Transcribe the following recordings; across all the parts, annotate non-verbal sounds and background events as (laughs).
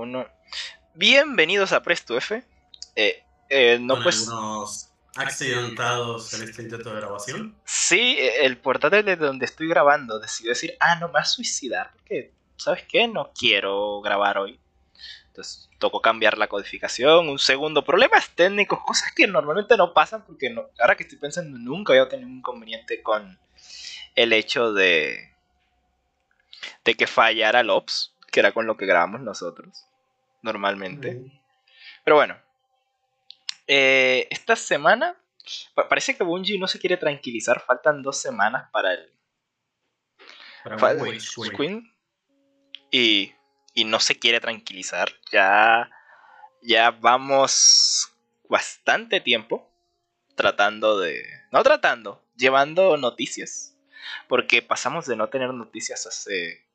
1. Bienvenidos a Presto F. Eh, eh, no Con pues. algunos accidentados en este intento de grabación. Sí, el portátil de donde estoy grabando decidió decir, ah, no me vas a suicidar, porque, ¿sabes qué? No quiero grabar hoy. Entonces tocó cambiar la codificación, un segundo, problemas técnicos, cosas que normalmente no pasan, porque no, ahora que estoy pensando, nunca había tenido un inconveniente con el hecho de, de que fallara el OPS, que era con lo que grabamos nosotros, normalmente. Pero bueno, eh, esta semana pa- parece que Bungie no se quiere tranquilizar. Faltan dos semanas para el Para. Queen y, y no se quiere tranquilizar. Ya, ya vamos bastante tiempo tratando de... No tratando, llevando noticias. Porque pasamos de no tener noticias hace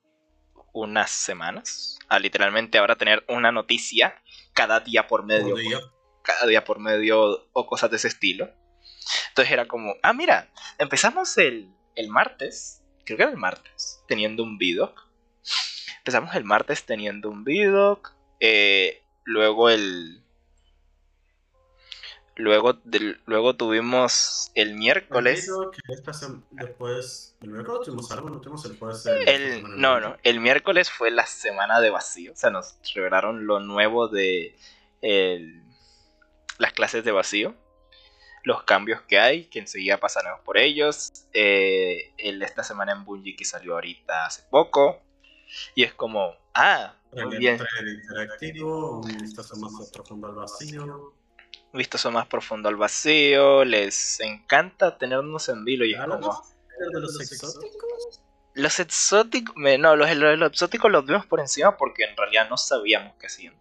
unas semanas a literalmente ahora tener una noticia cada día por medio día. cada día por medio o cosas de ese estilo. Entonces era como, ah, mira, empezamos el, el martes, creo que era el martes, teniendo un VDOC. Empezamos el martes teniendo un VDOC. eh, luego el... Luego, del, luego tuvimos el miércoles. Que después. El miércoles tuvimos algo, no tuvimos el jueves. el- El, no, no, el miércoles fue la semana de vacío. O sea, nos revelaron lo nuevo de el- las clases de vacío. Los cambios que hay, que enseguida pasaremos por ellos. Eh, el de esta semana en Bungie que salió ahorita hace poco. Y es como, ah, muy El bien. trailer interactivo, un vistazo más profundo al vacío. Un vistazo más profundo al vacío. Les encanta tenernos en vilo. Y es ¿Hablamos como, de los exóticos? los exóticos. me- No, los, los- los exóticos los vimos por encima porque en realidad no sabíamos qué hacían.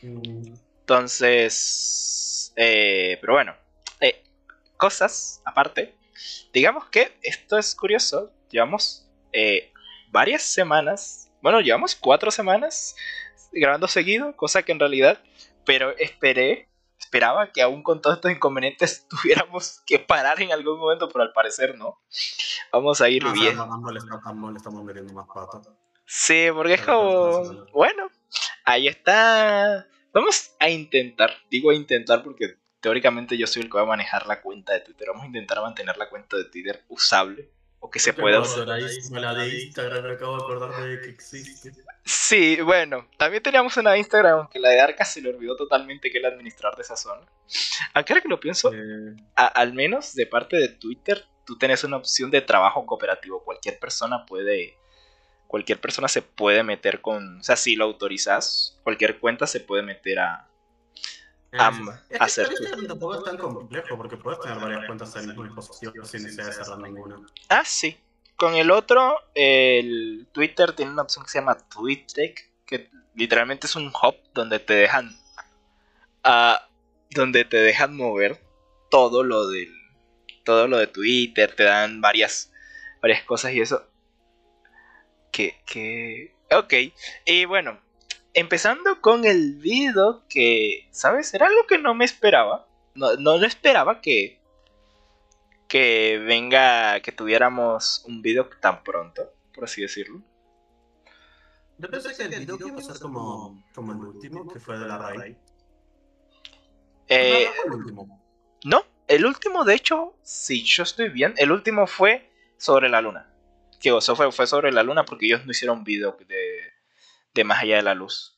Mm, Entonces, eh, pero bueno, eh, cosas aparte. Digamos que esto es curioso. Llevamos eh, varias semanas, bueno, llevamos cuatro semanas grabando seguido, cosa que en realidad, pero esperé, esperaba que aún con todos estos inconvenientes (laughs) tuviéramos que parar en algún momento, pero al parecer no. Vamos a ir No, bien. no, no, le no le estamos metiendo más pata. Sí, porque es como. Bueno, ahí está. Vamos a intentar. Digo a intentar porque teóricamente yo soy el que va a manejar la cuenta de Twitter. Vamos a intentar mantener la cuenta de Twitter usable. O que se pueda usar. La de Instagram, acabo de acordar de que existe. Sí, bueno. También teníamos una de Instagram, aunque la de Arca se le olvidó totalmente que era administrar de esa zona. Aunque ahora que lo pienso, Eh, a- al menos de parte de Twitter, tú tenés una opción de trabajo cooperativo. Cualquier persona puede. Cualquier persona se puede meter con. O sea, si lo autorizas, cualquier cuenta se puede meter a. Am- hacer tampoco es tan complejo porque puedes tener varias cuentas en el mismo dispositivo sin necesidad de cerrar ninguna. Ah, sí. Con el otro, el Twitter tiene una opción que se llama TweetDeck, que literalmente es un hub donde te dejan. ah, donde te dejan mover todo lo del. Todo lo de Twitter, te dan varias. varias cosas y eso. Que. que. Ok. Y bueno. Empezando con el video que. ¿Sabes? Era algo que no me esperaba. No, no lo esperaba que que venga, que tuviéramos un video tan pronto, por así decirlo. Yo pensé que el video iba a ser como, como el último, que fue de la raíz. Eh, no, el último. no, el último, de hecho, si yo estoy bien, el último fue sobre la luna. Que o sea, fue, fue sobre la luna porque ellos no hicieron video de, de más allá de la luz.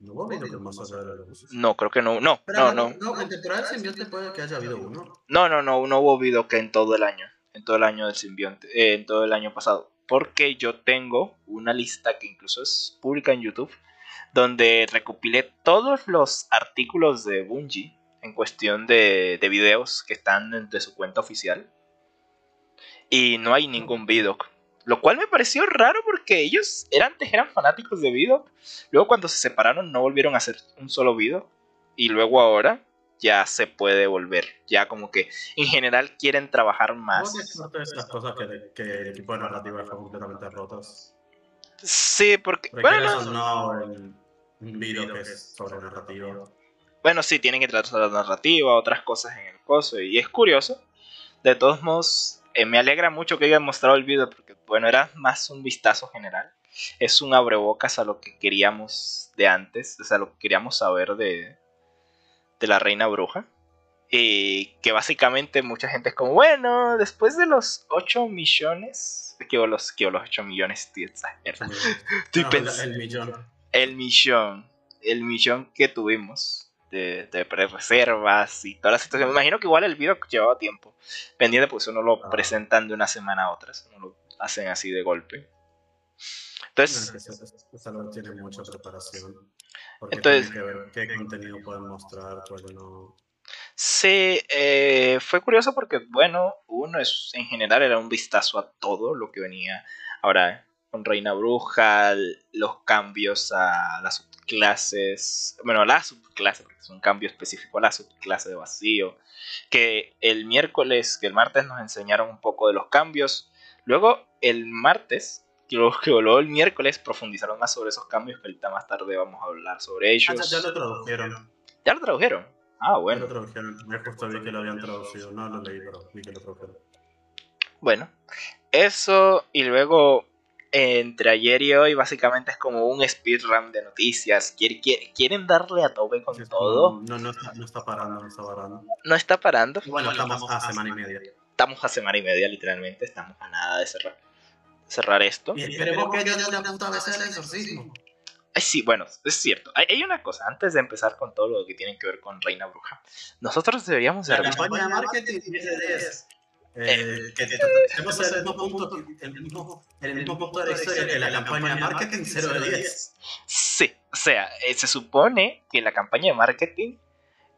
No hubo video con más allá de la luz. No, creo que no, no, Pero no, no, No, en temporada de simbionte puede que haya habido uno. no, no, no, no hubo que en todo el año, en todo el año del simbionte, eh, en todo el año pasado. Porque yo tengo una lista que incluso es pública en YouTube, donde recopilé todos los artículos de Bungie en cuestión de, de videos que están de su cuenta oficial. Y no hay ningún video. Lo cual me pareció raro porque ellos eran, antes eran fanáticos de video. Luego cuando se separaron no volvieron a hacer un solo video. Y luego ahora ya se puede volver. Ya como que en general quieren trabajar más. Parte de esas cosas que, que el equipo de narrativa dejó completamente rotas. Sí, porque... Porque Bueno, no, no, el, un video que es sobre narrativa. bueno, sí, tienen que tratar la narrativa, otras cosas en el coso. Y es curioso. De todos modos, eh, me alegra mucho que hayan mostrado el video porque, bueno, era más un vistazo general. es un abrebocas a lo que queríamos de antes, o sea, lo que queríamos saber de, de la reina bruja. Y que básicamente mucha gente es como, bueno, después de los 8 millones, que los, que los 8 millones, estoy exagerando. (laughs) Estoy No, pensando- el millón. el millón, el millón que tuvimos de, de reservas y toda la situación. Me imagino que igual el video llevaba tiempo pendiente, pues eso no lo Ah. presentan de una semana a otra, eso no lo hacen así de golpe. Entonces, que tiene mucha preparación. Porque Entonces- tienen que ver qué contenido pueden mostrar, cuál no. sí, eh, fue curioso porque, bueno, uno es en general era un vistazo a todo lo que venía ahora con Reina Bruja, los cambios a las subclases, bueno, a la subclase, porque es un cambio específico a la subclase de vacío, que el miércoles, que el martes nos enseñaron un poco de los cambios, luego el martes, que luego, el miércoles profundizaron más sobre esos cambios, que ahorita más tarde vamos a hablar sobre Ah, ellos. ya, ya lo tradujeron. ¿Ya lo tradujeron? Ah, Ya bueno. lo tradujeron. Me justo vi que lo habían traducido. No lo leí, pero vi que lo tradujeron. Bueno, eso y luego entre ayer y hoy básicamente es como un speedrun de noticias. Quier- quier- quieren darle a tope con todo. No, no está, no está parando, no está parando. No está parando. Bueno, estamos a semana y media. Estamos a semana y media literalmente. Estamos a nada de cerrar, cerrar esto. Y esperemos que haya una puta vez el exorcismo. Ay, sí, bueno, es cierto. Hay, hay una cosa, antes de empezar con todo lo que tiene que ver con Reina Bruja. Nosotros deberíamos de La revisar- campaña de marketing 10 de 10. Eh, que en el mismo punto, el mismo, en el mismo punto de la historia que la campaña de marketing 0 de 10. Sí, o sea, eh, se supone que la campaña de marketing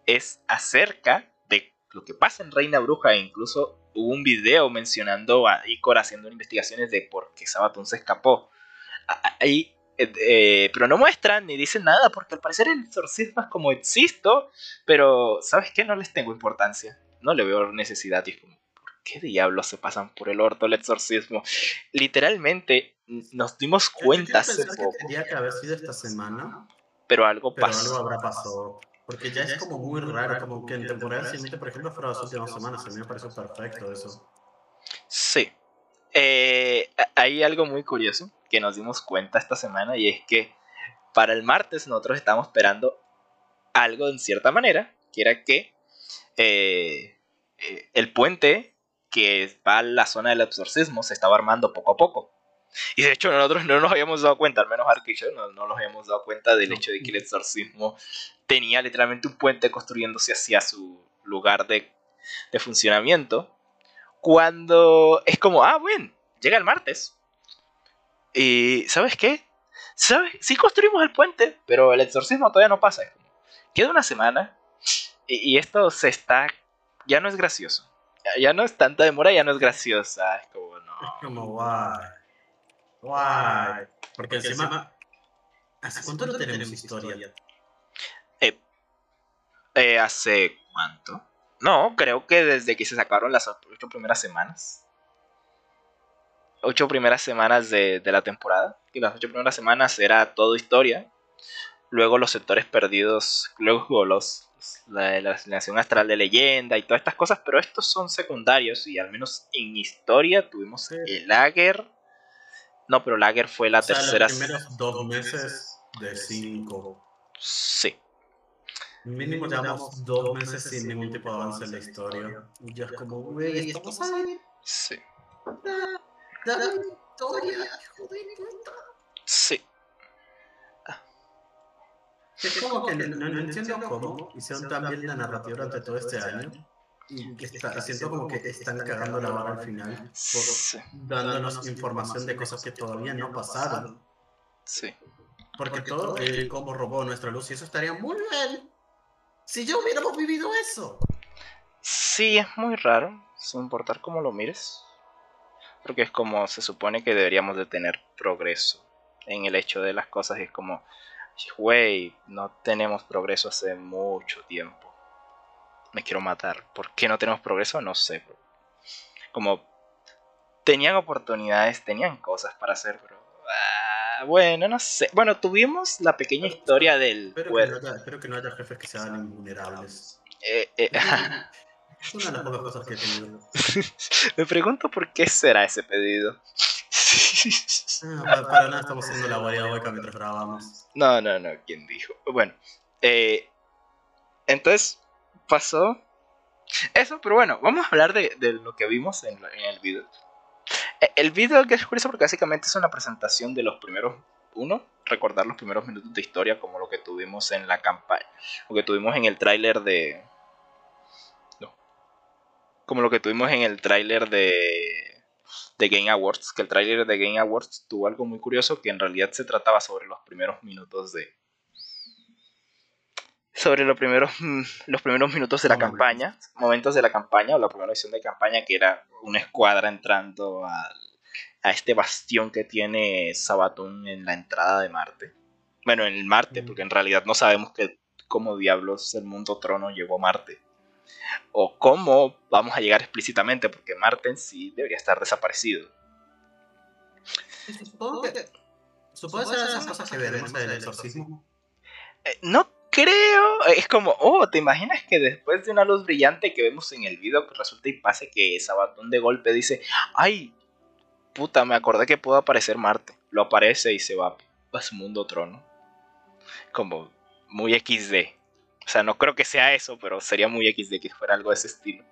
es acerca de lo que pasa en Reina Bruja e incluso hubo un video mencionando a Icor haciendo investigaciones de por qué Sabatón se escapó. Ahí, eh, eh, pero no muestran ni dicen nada porque al parecer el exorcismo es como existo, pero ¿sabes qué? No les tengo importancia. No le veo necesidad. Y es como, ¿por qué diablos se pasan por el orto el exorcismo? Literalmente nos dimos cuenta hace pensar que poco, Tendría que haber sido esta semana, pero algo pero pasó. algo habrá pasado. Porque ya es como muy raro, como que en temporada siguiente, por ejemplo, fueron las últimas semanas. A mí me pareció perfecto eso. Sí. Eh, hay algo muy curioso que nos dimos cuenta esta semana y es que para el martes nosotros estábamos esperando algo en cierta manera, que era que eh, eh, el puente que va la zona del exorcismo se estaba armando poco a poco. Y de hecho nosotros no nos habíamos dado cuenta, al menos Ark y yo no, no nos habíamos dado cuenta del hecho de que el exorcismo tenía literalmente un puente construyéndose hacia su lugar de, de funcionamiento. Cuando es como, ah, bueno, llega el martes. Y, ¿sabes qué? ¿Sabes? Sí construimos el puente, pero el exorcismo todavía no pasa. Queda una semana y, y esto se está... Ya no es gracioso. Ya, no es tanta demora, ya no es graciosa. Es como, no. Es como, guay. Guay. Porque encima, ¿hace cuánto no tenemos historia? Eh, ¿Hace cuánto? No, creo que desde que se sacaron las ocho primeras semanas. Ocho primeras semanas de, de la temporada. Y las ocho primeras semanas era todo historia. Luego los sectores perdidos. Luego los. La, la asignación astral de leyenda y todas estas cosas. Pero estos son secundarios. Y al menos en historia tuvimos Sí. el Lager. No, pero Lager fue la O sea, tercera. los primeros dos meses de cinco. Sí. Mínimo llevamos dos meses sin ningún tipo de avance en la historia. Y ya es como, güey, estamos ahí. Sí. Dame historia, hijo de puta. Sí. Es como que no, no- entiendo cómo hicieron tan bien la narrativa durante todo este año. Y que está, siento como que están cagando la vara al final. Por, dándonos información de cosas que todavía no pasaron. Sí. Porque todo el cómo robó nuestra luz y eso estaría muy bien. Si ya hubiéramos vivido eso. Sí, es muy raro, sin importar cómo lo mires. Porque es como se supone que deberíamos de tener progreso en el hecho de las cosas. Y es como, güey, no tenemos progreso hace mucho tiempo. Me quiero matar. ¿Por qué no tenemos progreso? No sé. bro. Como tenían oportunidades, tenían cosas para hacer, pero... ah, bueno, no sé. Bueno, tuvimos la pequeña historia del Espero que, no haya, espero que no haya jefes que sean invulnerables. Eh, eh, (laughs) Es una de las pocas cosas que he tenido. (laughs) Me pregunto por qué será ese pedido. Ah, para, para nada estamos haciendo la guardia hueca mientras grabamos. No, no, no, ¿quién dijo? Bueno, eh, entonces pasó eso, pero bueno, vamos a hablar de, de lo que vimos en, en el video. Eh, El video que es curioso porque básicamente es una presentación de los primeros, uno, recordar los primeros minutos de historia como lo que tuvimos en la campaña, lo que tuvimos en el tráiler de... No, como lo que tuvimos en el tráiler de, de Game Awards, que el tráiler de Game Awards tuvo algo muy curioso que en realidad se trataba sobre los primeros minutos de... Sobre los primeros, mm, los primeros minutos de la Momentos. campaña, momentos de la campaña o la primera edición de campaña que era una escuadra entrando al, a este bastión que tiene Sabatón en la entrada de Marte. Bueno, en el Marte, Mm. porque en realidad no sabemos que, cómo diablos el mundo trono llegó a Marte. O cómo vamos a llegar explícitamente, porque Marte en sí debería estar desaparecido. Supongo que. Supongo que esas cosas que veremos en el exorcismo. Eh, no creo, es como, oh, ¿te imaginas que después de una luz brillante que vemos en el video, que resulta y pase que Sabatón de golpe dice, ay, puta, me acordé que pudo aparecer Marte. Lo aparece y se va a su mundo trono. Como muy XD. O sea, no creo que sea eso, pero sería muy XD que fuera algo de ese estilo.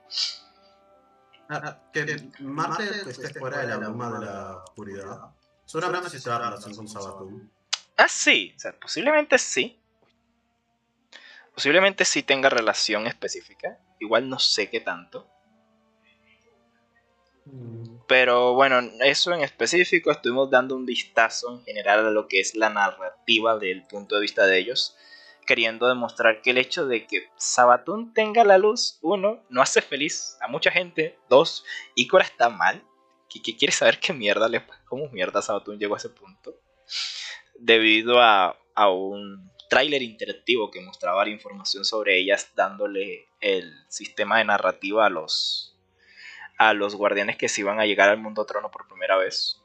Ah, que Marte esté fuera de la bruma de la oscuridad. Seguramente sí se va a relación con Sabatún. Ah, sí, o sea, posiblemente sí. Posiblemente sí tenga relación específica. Igual no sé qué tanto. Pero bueno, eso en específico estuvimos dando un vistazo en general a lo que es la narrativa del punto de vista de ellos, queriendo demostrar que el hecho de que Sabatún tenga la luz, uno, no hace feliz a mucha gente, dos, Ikora está mal, que, quiere saber qué mierda le pasa, cómo mierda Sabatún llegó a ese punto, debido a, a un tráiler interactivo que mostraba la información sobre ellas, dándole el sistema de narrativa a los a los guardianes que se iban a llegar al mundo trono por primera vez.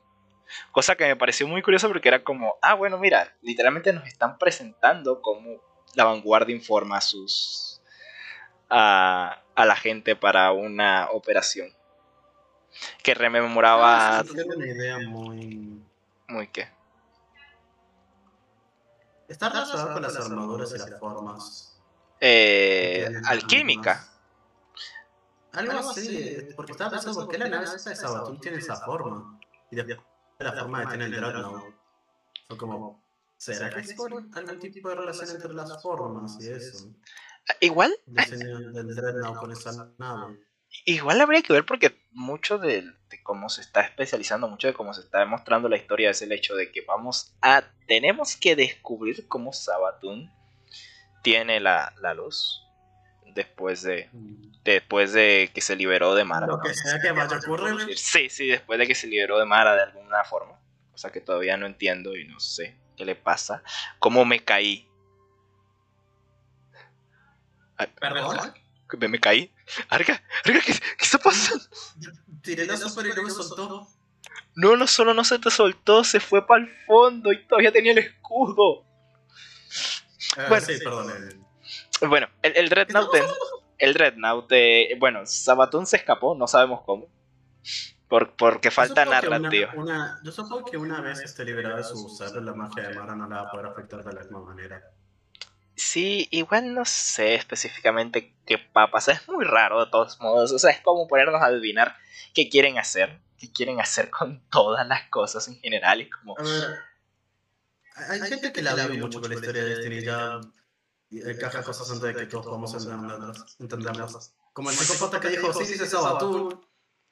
Cosa que me pareció muy curioso porque era como, ah, bueno, mira, literalmente nos están presentando cómo la vanguardia informa a sus. a, a la gente para una operación. Que rememoraba. Ah, una idea muy. Muy qué. Está relacionado con las armaduras y las formas. Eh, Porque- alquímica. Algo así, porque estaba pensando por qué la nave de Sabatún tiene esa forma. Y después la forma de tener el Dreadnought. Fue como, ¿será que es por algún tipo de relación entre las formas y eso? Igual, del Dreadnought con esa nave. igual habría que ver porque mucho de, de cómo se está especializando, mucho de cómo se está demostrando la historia es el hecho de que vamos a. tenemos que descubrir cómo Sabatún tiene la, la luz. Después de. Después de que se liberó de Mara. Lo que sea que vaya a ocurrir. Sí, sí, después de que se liberó de Mara de alguna forma. Cosa que todavía no entiendo y no sé qué le pasa. ¿Cómo me caí? Ay, ¿Perdón? ¿Me, me caí? Arga, Arga, ¿qué, ¿qué está pasando? Tiré la super y no me soltó. No, no solo no se te soltó, se fue para el fondo y todavía tenía el escudo. Ah, Bueno. sí, perdón. eh. Bueno, el, el Dreadnought, de- el Dreadnought, de- bueno, Sabatún se escapó, no sabemos cómo. Por, porque falta que una- narrativa. una- yo supongo que una vez esté liberada de su ser, la magia de Mara no la va a poder afectar de la misma manera. Sí, igual no sé específicamente qué va a pasar. Es muy raro de todos modos. O sea, es como ponernos a adivinar qué quieren hacer. Qué quieren hacer con todas las cosas en general. Y como, A ver, hay hay gente que la vive mucho con la historia de Destiny ya y encaja cosas antes de que todos podamos entenderlas. entenderlas. Como el psicópata que dijo, sí, sí, se Sabatún.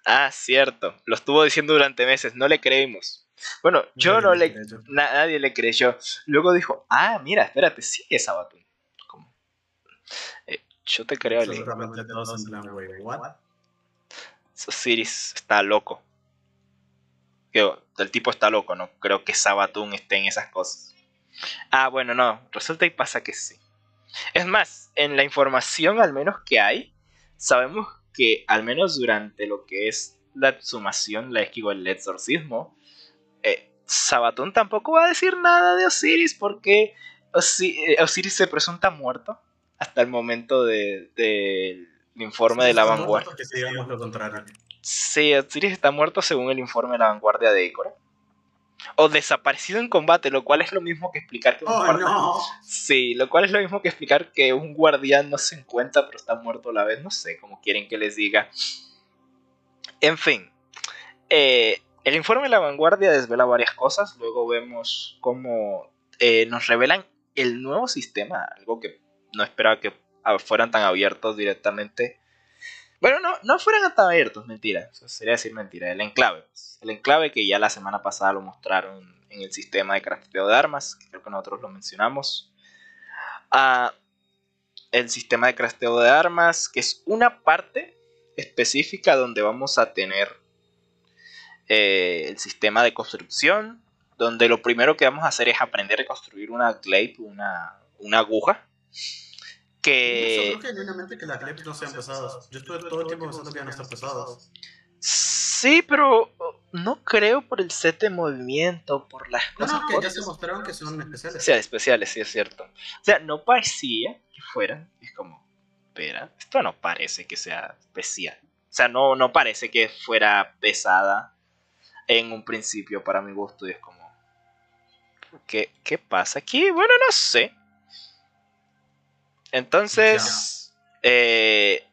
Ah, cierto. Lo estuvo diciendo durante meses. No le creímos. Bueno, yo no le... na- nadie le creyó. Luego dijo, ah, mira, espérate, sí es Sabatún. Como, eh, yo te creo, what? Osiris está loco. Digo, el tipo está loco, no creo que Sabatún esté en esas cosas. Ah, bueno, no, resulta y pasa que sí. Es más, en la información al menos que hay, sabemos que al menos durante lo que es la exhumación, la esquivo el exorcismo, eh, Sabatún tampoco va a decir nada de Osiris porque Osi- eh, Osiris se presunta muerto hasta el momento de, de- el informe de la vanguardia. lo contrario. Sí, Osiris está muerto según el informe de la vanguardia de Ikora. O desaparecido en combate, lo cual es lo mismo que explicar que un oh, no. Sí, lo cual es lo mismo que explicar que un guardián no se encuentra pero está muerto a la vez. No sé cómo quieren que les diga. En fin. Eh, el informe de la vanguardia desvela varias cosas. Luego vemos cómo eh, nos revelan el nuevo sistema. Algo que no esperaba que fueran tan abiertos directamente bueno, no, no fueran tan abiertos, mentira. Eso sería decir mentira. El enclave. Pues. El enclave que ya la semana pasada lo mostraron en el sistema de crafteo de armas. creo que nosotros lo mencionamos. Ah, el sistema de crafteo de armas, que es una parte específica donde vamos a tener eh, el sistema de construcción. Donde lo primero que vamos a hacer es aprender a construir una glaive, una, una aguja que... Yo creo genuinamente que las clips no sean pesadas. Yo estuve todo el tiempo pensando que iban a estar pesadas. Sí, pero no creo por el set de movimiento, por las cosas. No, no, que ya se mostraron que son especiales. Sí, especiales, sí, es cierto. O sea, no parecía que fueran. Es como, espera, esto no parece que sea especial. O sea, no, no parece que fuera pesada en un principio para mi gusto. Y es como, ¿qué, qué pasa aquí? Bueno, no sé. Entonces, eh,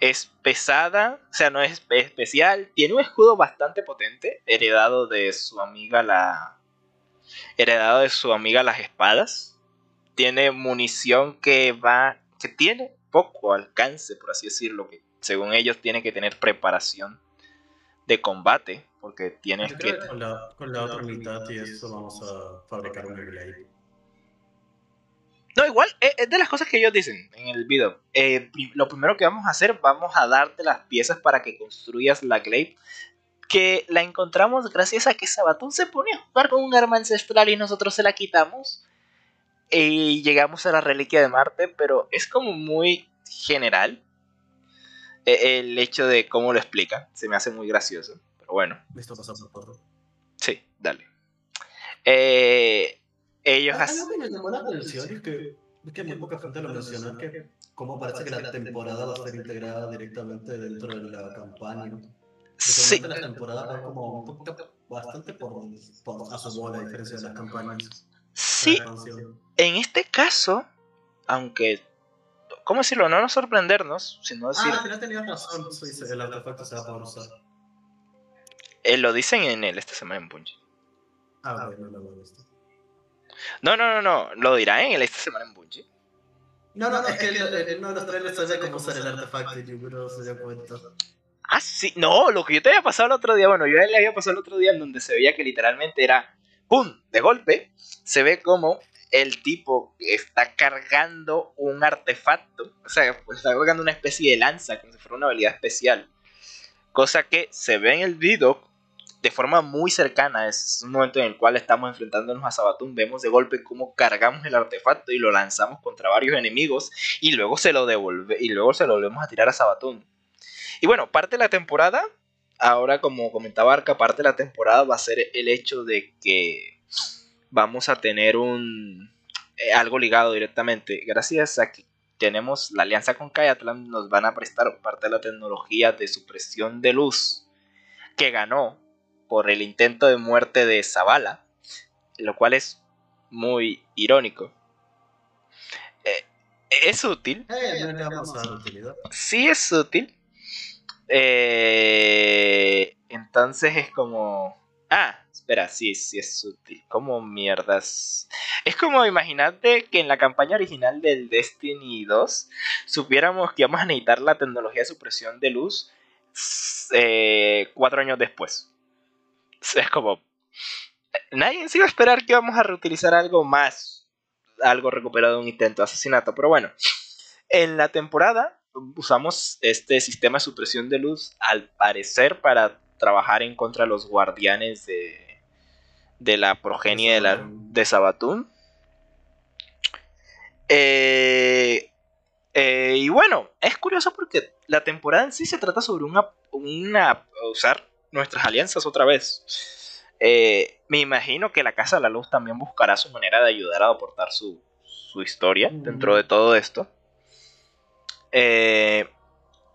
es pesada, o sea, no es especial. Tiene un escudo bastante potente, heredado de su amiga la. Heredado de su amiga las espadas. Tiene munición que va. que tiene poco alcance, por así decirlo. Que según ellos tiene que tener preparación de combate. Porque tienes que. Con la, con la otra mitad y eso vamos a fabricar un glaive. No, igual, eh, es de las cosas que ellos dicen en el video. Eh, lo primero que vamos a hacer, vamos a darte las piezas para que construyas la glaive. Que la encontramos gracias a que Sabatón se pone a jugar con un arma ancestral y nosotros se la quitamos. Y llegamos a la reliquia de Marte, pero es como muy general. Eh, el hecho de cómo lo explica. Se me hace muy gracioso. Pero bueno. Esto pasa por Sí, dale. Eh, ellos ah, Algo que me llamó la atención es que, es que muy poca gente lo menciona, que como parece que la temporada va a ser integrada directamente dentro de la campaña. Sí. La temporada va como un bastante por, por a su bola, a diferencia de las campañas. Sí, en este caso, aunque ¿cómo decirlo? No nos sorprendernos, sino decir. Ah, no tenías razón, el artefacto se va a poder usar. Eh, lo dicen en él esta semana en Bungie. Ah, bueno, no lo he visto. No, no, no, no. Lo dirá en el esta semana en Bungie. No, no, es que en uno de los trailers sabía cómo usar el artefacto y yo no se dio cuenta. Ah, sí. No, lo que yo te había pasado el otro día, bueno, yo le había pasado el otro día en donde se veía que literalmente era ¡pum! De golpe se ve como el tipo está cargando un artefacto. O sea, pues está cargando una especie de lanza, como si fuera una habilidad especial. Cosa que se ve en el video de forma muy cercana. Es un momento en el cual estamos enfrentándonos a Sabatun. Vemos de golpe cómo cargamos el artefacto y lo lanzamos contra varios enemigos. Y luego se lo devuelve. Y luego se lo volvemos a tirar a Sabatun. Y bueno, parte de la temporada. Ahora, como comentaba Arca, parte de la temporada va a ser el hecho de que vamos a tener un eh, algo ligado directamente. Gracias a que tenemos la alianza con Kayatlan, nos van a prestar parte de la tecnología de supresión de luz que ganó por el intento de muerte de Zavala, lo cual es muy irónico. Eh, es útil. Eh, sí es útil. Eh, entonces es como... Ah, espera, sí, sí es útil. Como mierdas. Es como imaginarte que en la campaña original del Destiny 2 supiéramos que íbamos a necesitar la tecnología de supresión de luz cuatro años después. (laughs) es como. Nadie se iba a esperar que íbamos a reutilizar algo más. Algo recuperado de un intento de asesinato. Pero bueno. En la temporada usamos este sistema de supresión de luz. Al parecer para trabajar en contra de los guardianes de. De la progenie de, la, de Sabatún. Eh, eh, y bueno, es curioso porque la temporada en sí se trata sobre una, una usar nuestras alianzas otra vez. Eh, me imagino que la Casa de la Luz también buscará su manera de ayudar a aportar su, su historia dentro de todo esto. Eh,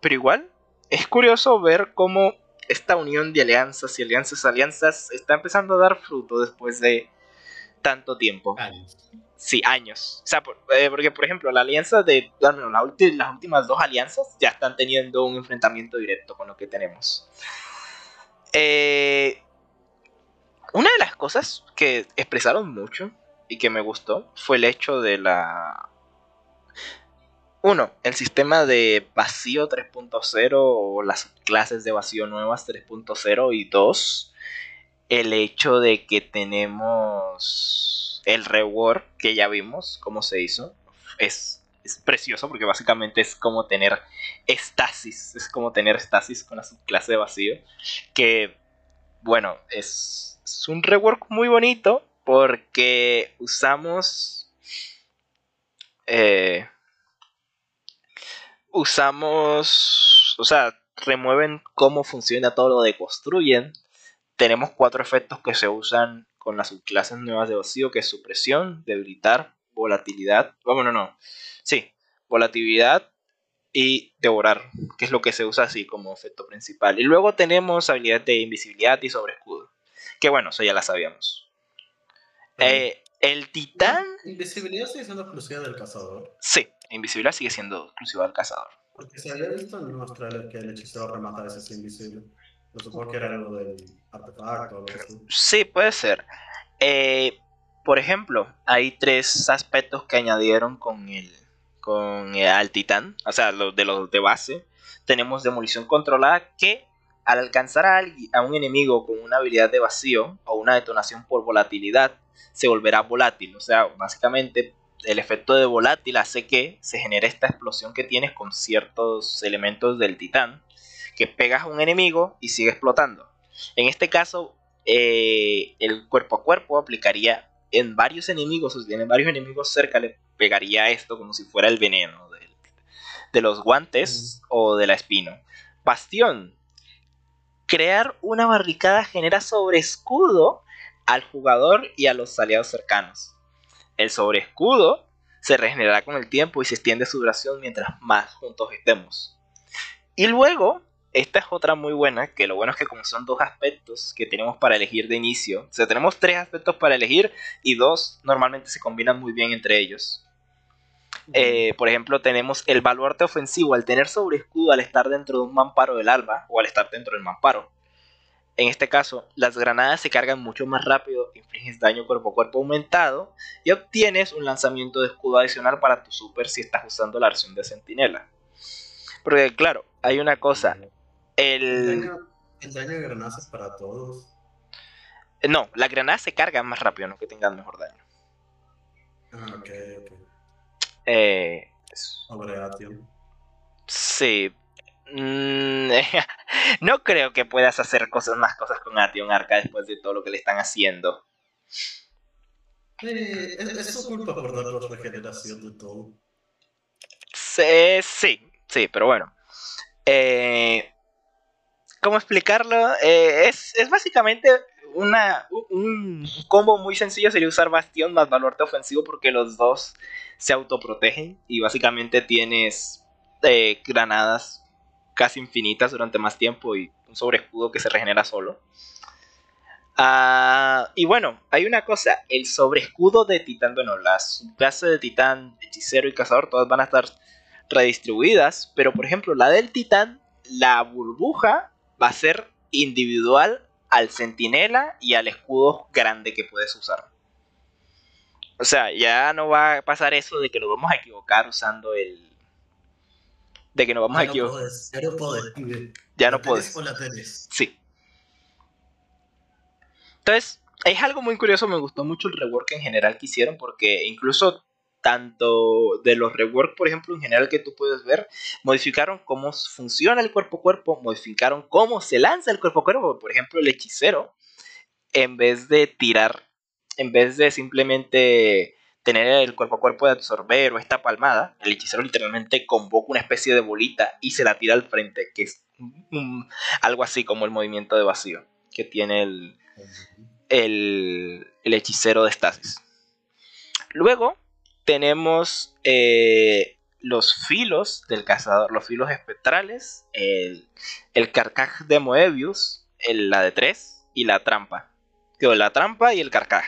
pero igual, es curioso ver cómo esta unión de alianzas y alianzas alianzas está empezando a dar fruto después de tanto tiempo. Años. Sí, años. O sea, eh, porque por ejemplo, la alianza de. las últimas dos alianzas ya están teniendo un enfrentamiento directo con lo que tenemos. Eh, una de las cosas que expresaron mucho y que me gustó fue el hecho de la. Uno, el sistema de vacío 3.0 o las clases de vacío nuevas 3.0 y dos, el hecho de que tenemos el rework que ya vimos cómo se hizo. Es, es precioso porque básicamente es como tener estasis, es como tener estasis con la subclase de vacío. Que, bueno, es, es un rework muy bonito porque usamos... Eh, usamos... O sea, remueven cómo funciona todo lo de construyen. Tenemos cuatro efectos que se usan con las subclases nuevas de vacío, que es supresión, debilitar, volatilidad. Bueno, no, no. Sí, volatilidad y devorar, que es lo que se usa así como efecto principal. Y luego tenemos habilidad de invisibilidad y sobre escudo. Que bueno, eso ya la sabíamos. Eh, el titán. Invisibilidad sigue siendo exclusiva del cazador. Sí, invisibilidad sigue siendo exclusiva del cazador. Porque se había visto en nuestro trailer que el hechicero remata a veces invisible. Lo supongo que era algo del artefacto o algo así. Sí, puede ser. Eh, por ejemplo, hay tres aspectos que añadieron con el con el, al titán, o sea, los de los de base. Tenemos demolición controlada que al alcanzar a, a un enemigo con una habilidad de vacío o una detonación por volatilidad, se volverá volátil. O sea, básicamente el efecto de volátil hace que se genere esta explosión que tienes con ciertos elementos del titán, que pegas a un enemigo y sigue explotando. En este caso, eh, el cuerpo a cuerpo aplicaría en varios enemigos, o si tienen varios enemigos cerca, le pegaría esto como si fuera el veneno de, de los guantes o de la espino. Bastión. Crear una barricada genera sobre escudo al jugador y a los aliados cercanos. El sobre escudo se regenerará con el tiempo y se extiende su duración mientras más juntos estemos. Y luego, esta es otra muy buena, que lo bueno es que como son dos aspectos que tenemos para elegir de inicio, o sea, tenemos tres aspectos para elegir y dos normalmente se combinan muy bien entre ellos. Eh, por ejemplo, tenemos el baluarte ofensivo al tener sobre escudo al estar dentro de un mamparo del alba o al estar dentro del mamparo. En este caso, las granadas se cargan mucho más rápido, infliges daño cuerpo a cuerpo aumentado y obtienes un lanzamiento de escudo adicional para tu super si estás usando la versión de centinela. Porque claro, hay una cosa. El, El daño, el daño de granadas es para todos. No, las granadas se cargan más rápido, no que tengan mejor daño. Ah, ok, ok. Eh, sí. Mm, (laughs) no creo que puedas hacer cosas más cosas con Ation Arca después de todo lo que le están haciendo. Eh, es, es su culpa por darnos regeneración de todo. Sí, sí, sí, pero bueno. Eh, ¿Cómo explicarlo? Eh, es, es básicamente una, un combo muy sencillo sería usar Bastión más Baluarte ofensivo porque los dos se autoprotegen y básicamente tienes eh, granadas casi infinitas durante más tiempo y un sobre escudo que se regenera solo. Ah, y bueno, hay una cosa, el sobre escudo de titán, bueno, las clases de titán, hechicero y cazador, todas van a estar redistribuidas, pero por ejemplo la del titán, la burbuja va a ser individual al centinela y al escudo grande que puedes usar. O sea, ya no va a pasar eso de que nos vamos a equivocar usando el... De que nos vamos a Ya no equivocar. podés, ya no pibe. Ya no ¿La tenés puedes. Sí. Entonces, es algo muy curioso, me gustó mucho el rework en general que hicieron, porque incluso tanto de los rework, por ejemplo, en general que tú puedes ver, modificaron cómo funciona el cuerpo a cuerpo, modificaron cómo se lanza el cuerpo a cuerpo, por ejemplo, el hechicero, en vez de tirar, en vez de simplemente tener el cuerpo a cuerpo de absorber o esta palmada, el hechicero literalmente convoca una especie de bolita y se la tira al frente, que es algo así como el movimiento de vacío que tiene el, el, el hechicero de estasis. Luego tenemos eh, los filos del cazador, los filos espectrales, el, el carcaj de Moebius, el, la de 3 y la trampa. Quedó la trampa y el carcaj.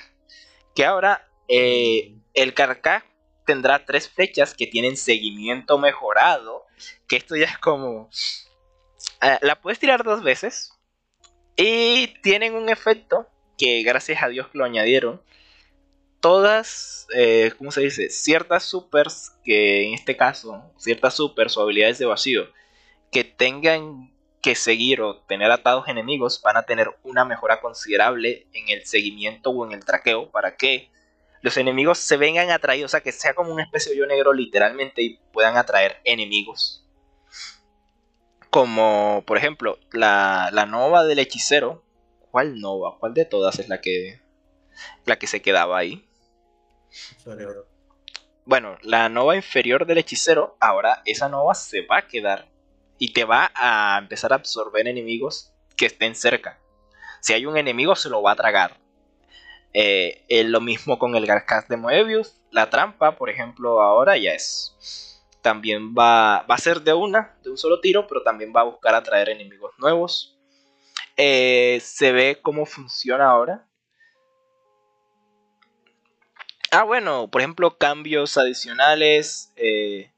Que ahora eh, el carcaj tendrá tres flechas que tienen seguimiento mejorado. Que esto ya es como... Eh, la puedes tirar dos veces. Y tienen un efecto que gracias a Dios lo añadieron todas, eh, ¿cómo se dice? Ciertas supers, que en este caso, ciertas supers o habilidades de vacío, que tengan que seguir o tener atados enemigos, van a tener una mejora considerable en el seguimiento o en el traqueo para que los enemigos se vengan atraídos, o sea, que sea como una especie de hoyo negro literalmente y puedan atraer enemigos. Como, por ejemplo, la, la nova del hechicero. ¿Cuál nova? ¿Cuál de todas es la que, la que se quedaba ahí? Bueno, la nova inferior del hechicero, ahora esa nova se va a quedar y te va a empezar a absorber enemigos que estén cerca. Si hay un enemigo, se lo va a tragar. Eh, lo mismo con el Garcas de Moebius. La trampa, por ejemplo, ahora ya es. También va, va a ser de una, de un solo tiro, pero también va a buscar atraer enemigos nuevos. Eh, se ve cómo funciona ahora. Ah, bueno, por ejemplo, cambios adicionales. Eh,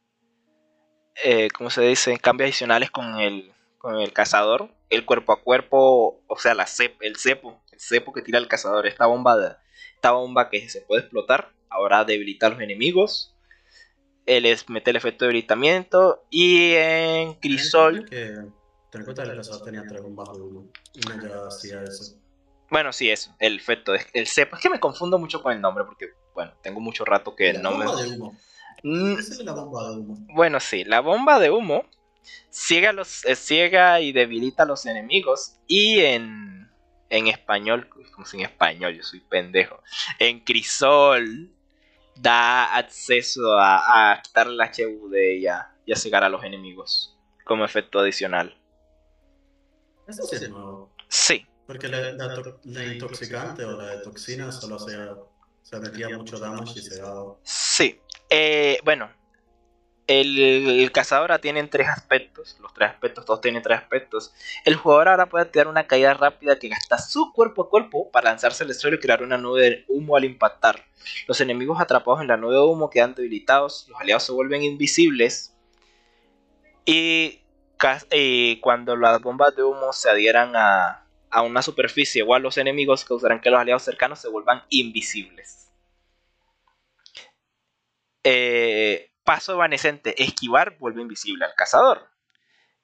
eh, ¿Cómo se dice? Cambios adicionales con el, con el cazador. El cuerpo a cuerpo, o sea, la el cepo. El cepo que tira el cazador. Esta bomba, de, esta bomba que se puede explotar. Ahora debilita a los enemigos. Él es, mete el efecto de debilitamiento. Y en Crisol. Que, tenía tres bombas de uno. Y no ya hacía eso. Bueno, sí, eso, el efecto, el cepo. Es que me confundo mucho con el nombre porque, bueno, tengo mucho rato que no me. De humo. Mm, es la bomba de humo. Bueno, sí, la bomba de humo ciega, los, eh, ciega y debilita a los enemigos. Y en, en español, como si en español, yo soy pendejo. En Crisol da acceso a, a quitarle la HUD y a, y a cegar a los enemigos como efecto adicional. Eso sí es nuevo. Sí, porque la, la, intoxicante o la de toxina solo se, se metía mucho damage y se daba. Sí. Eh, bueno, el, cazador ahora tiene tres aspectos. Los tres aspectos, todos tienen tres aspectos. El jugador ahora puede tirar una caída rápida que gasta su cuerpo a cuerpo para lanzarse al suelo y crear una nube de humo al impactar. Los enemigos atrapados en la nube de humo quedan debilitados. Los aliados se vuelven invisibles. Y, y cuando las bombas de humo se adhieran a, a una superficie o a los enemigos causarán que los aliados cercanos se vuelvan invisibles. Eh, paso evanescente, esquivar vuelve invisible al cazador.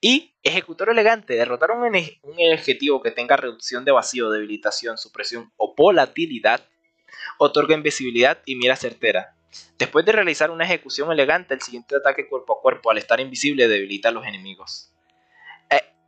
Y ejecutor elegante, derrotar un, un objetivo que tenga reducción de vacío, debilitación, supresión o volatilidad, otorga invisibilidad y mira certera. Después de realizar una ejecución elegante, el siguiente ataque cuerpo a cuerpo al estar invisible debilita a los enemigos.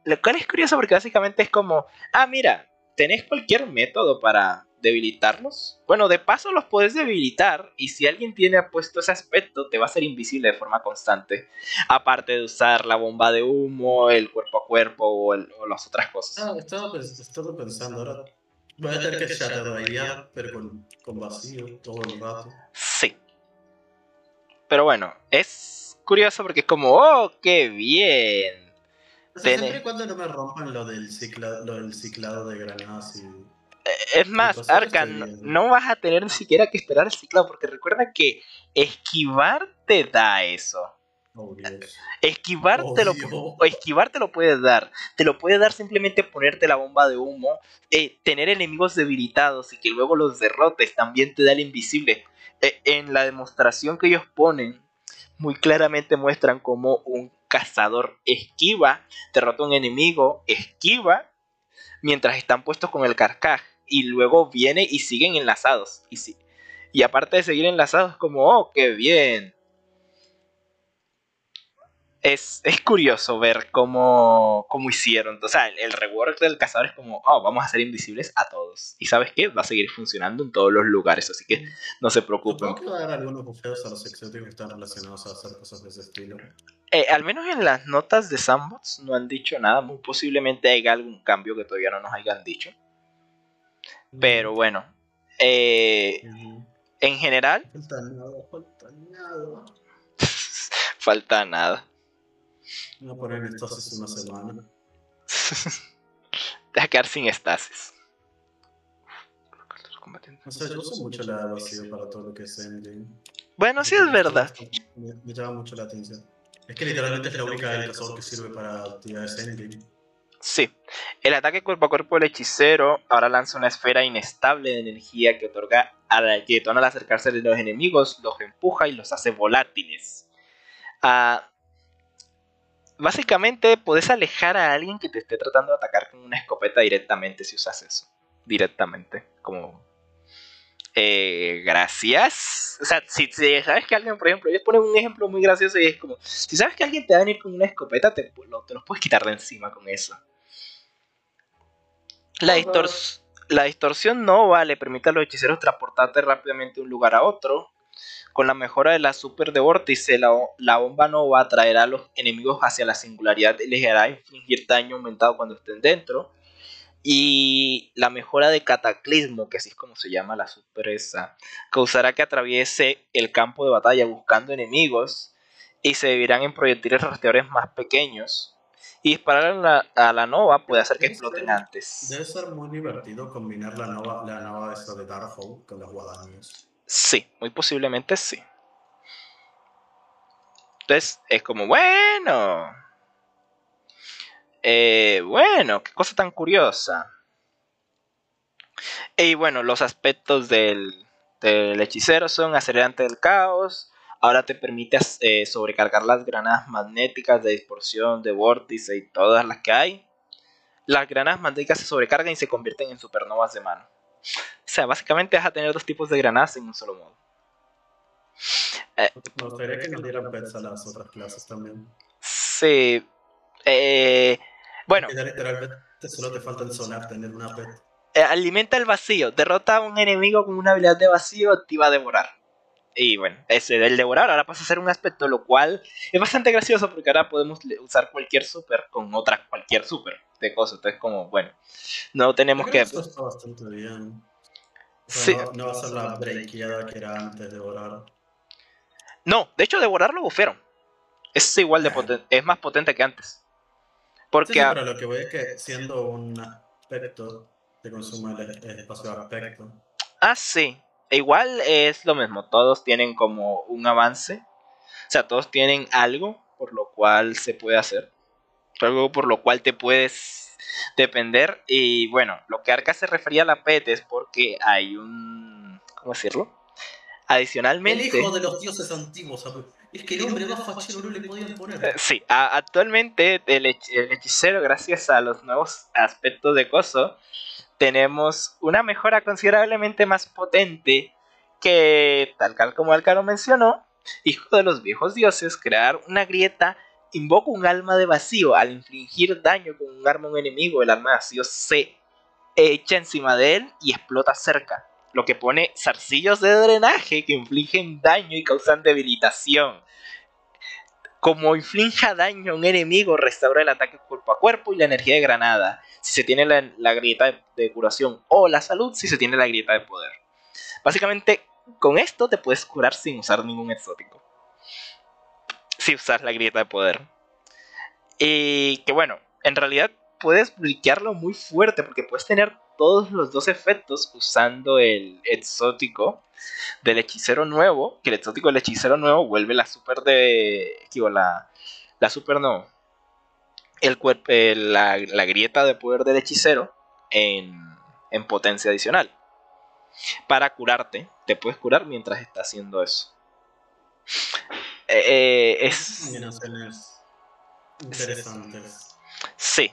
Lo cual es curioso porque básicamente es como, ah, mira, tenés cualquier método para debilitarlos. Bueno, de paso los puedes debilitar y si alguien tiene puesto ese aspecto te va a ser invisible de forma constante. Aparte de usar la bomba de humo, el cuerpo a cuerpo o, las otras cosas. Ah, estaba, pensando ahora. Voy a tener que shadowrayar, pero con, con vacío todo el rato. Sí. Pero bueno, es curioso porque es como, oh, qué bien siempre y cuando no me rompan lo del, ciclado, lo del ciclado de granadas y... Eh, es más, Arkan, no vas a tener ni siquiera que esperar el ciclado, porque recuerda que esquivar te da eso. Oh, esquivar, te lo, o esquivar te lo puedes dar. Te lo puede dar simplemente ponerte la bomba de humo. Eh, tener enemigos debilitados y que luego los derrotes también te da el invisible. Eh, en la demostración que ellos ponen, muy claramente muestran como un cazador esquiva, derrota un enemigo, esquiva, mientras están puestos con el carcaj. Y luego viene y siguen enlazados. Y, y aparte de seguir enlazados, como, oh, qué bien es, curioso ver cómo, cómo hicieron. O sea, el, rework del cazador es como, oh, vamos a ser invisibles a todos. Y sabes qué? Va a seguir funcionando en todos los lugares, así que no se preocupen. que va a haber algunos bufeos a los exóticos que están relacionados a hacer cosas de ese estilo. Eh, al menos en las notas de Sandbox no han dicho nada. Muy posiblemente haya algún cambio que todavía no nos hayan dicho. Pero bueno. Eh, en general. Falta nada, falta nada. (laughs) falta nada. Voy a poner estasis una semana. Te vas a quedar sin estasis. O sea, yo uso mucho la vacío para todo lo que es endgame. Bueno, sí es verdad. Me, me llama mucho la atención. Es que literalmente es la única del tesoro que sirve para actividades endgame. Sí. El ataque cuerpo a cuerpo del hechicero ahora lanza una esfera inestable de energía que otorga a la detona al acercarse de los enemigos, los empuja y los hace volátiles. Ah, básicamente puedes alejar a alguien que te esté tratando de atacar con una escopeta directamente si usas eso. Directamente. Como eh, gracias. O sea, si, si, sabes que alguien, por ejemplo, ellos ponen un ejemplo muy gracioso y es como, si sabes que alguien te va a venir con una escopeta, te, lo, te los puedes quitar de encima con eso. La, distors la distorsión nova le permite a los hechiceros transportarte rápidamente de un lugar a otro. Con la mejora de la super de vórtice, la, la bomba nova atraerá a los enemigos hacia la singularidad y les hará infligir daño aumentado cuando estén dentro. Y la mejora de cataclismo, que así es como se llama la sorpresa, causará que atraviese el campo de batalla buscando enemigos y se dividirán en proyectiles rastreadores más pequeños. Y disparar a la, a la nova puede hacer que exploten antes. Debe ser muy divertido combinar la nova, la nova de Darkhold con las guadañas. Sí, muy posiblemente sí. Entonces es como, bueno, eh, bueno, qué cosa tan curiosa. Y bueno, los aspectos del, del hechicero son acelerante del caos. Ahora te permite eh, sobrecargar las granadas magnéticas de dispersión, de vórtice y todas las que hay. Las granadas magnéticas se sobrecargan y se convierten en supernovas de mano. O sea, básicamente vas a tener dos tipos de granadas en un solo modo. Eh, Me gustaría que nos dieran pets a las otras clases también. Sí. Eh, bueno. Literalmente solo te falta el sonar tener una pet. Eh, alimenta el vacío. Derrota a un enemigo con una habilidad de vacío, activa devorar. Y bueno, ese del devorar ahora pasa a ser un aspecto, lo cual es bastante gracioso porque ahora podemos usar cualquier super con otra cualquier super de cosas. Entonces, como, bueno, no tenemos que. Eso está bastante bien. O sea, sí. no, no, va a ser la breakeada que era antes de devorar. No, de hecho, devorar lo bufieron. Es igual de potente, es más potente que antes. Porque sí, sí, pero lo que voy es que siendo un aspecto te consume el, el espacio de aspecto. Ah, sí. Igual es lo mismo, todos tienen como un avance. O sea, todos tienen algo por lo cual se puede hacer. Algo por lo cual te puedes depender. Y bueno, lo que Arca se refería a la PET es porque hay un... ¿Cómo decirlo? Adicionalmente... El hijo de los dioses antiguos, es que el hombre más fachero no le podían poner. Sí, a, actualmente el, hechicero, gracias a los nuevos aspectos de Coso, tenemos una mejora considerablemente más potente que, tal cual como Alcaro mencionó, hijo de los viejos dioses, crear una grieta invoca un alma de vacío. Al infligir daño con un arma a un enemigo, el alma de vacío se echa encima de él y explota cerca lo que pone zarcillos de drenaje que infligen daño y causan debilitación. Como inflinja daño a un enemigo, restaura el ataque cuerpo a cuerpo y la energía de granada, si se tiene la, grieta de, curación, o la salud, si se tiene la grieta de poder. Básicamente, con esto te puedes curar sin usar ningún exótico. Si usas la grieta de poder. Y que bueno, en realidad puedes bliquearlo muy fuerte porque puedes tener todos los dos efectos usando el exótico del hechicero nuevo. Que el exótico del hechicero nuevo vuelve la super de. Digo, la, la super no. El cuerpo, la, la, grieta de poder del hechicero en, en potencia adicional. Para curarte, te puedes curar mientras está haciendo eso. Eh, eh, es. Interesantes. Sí.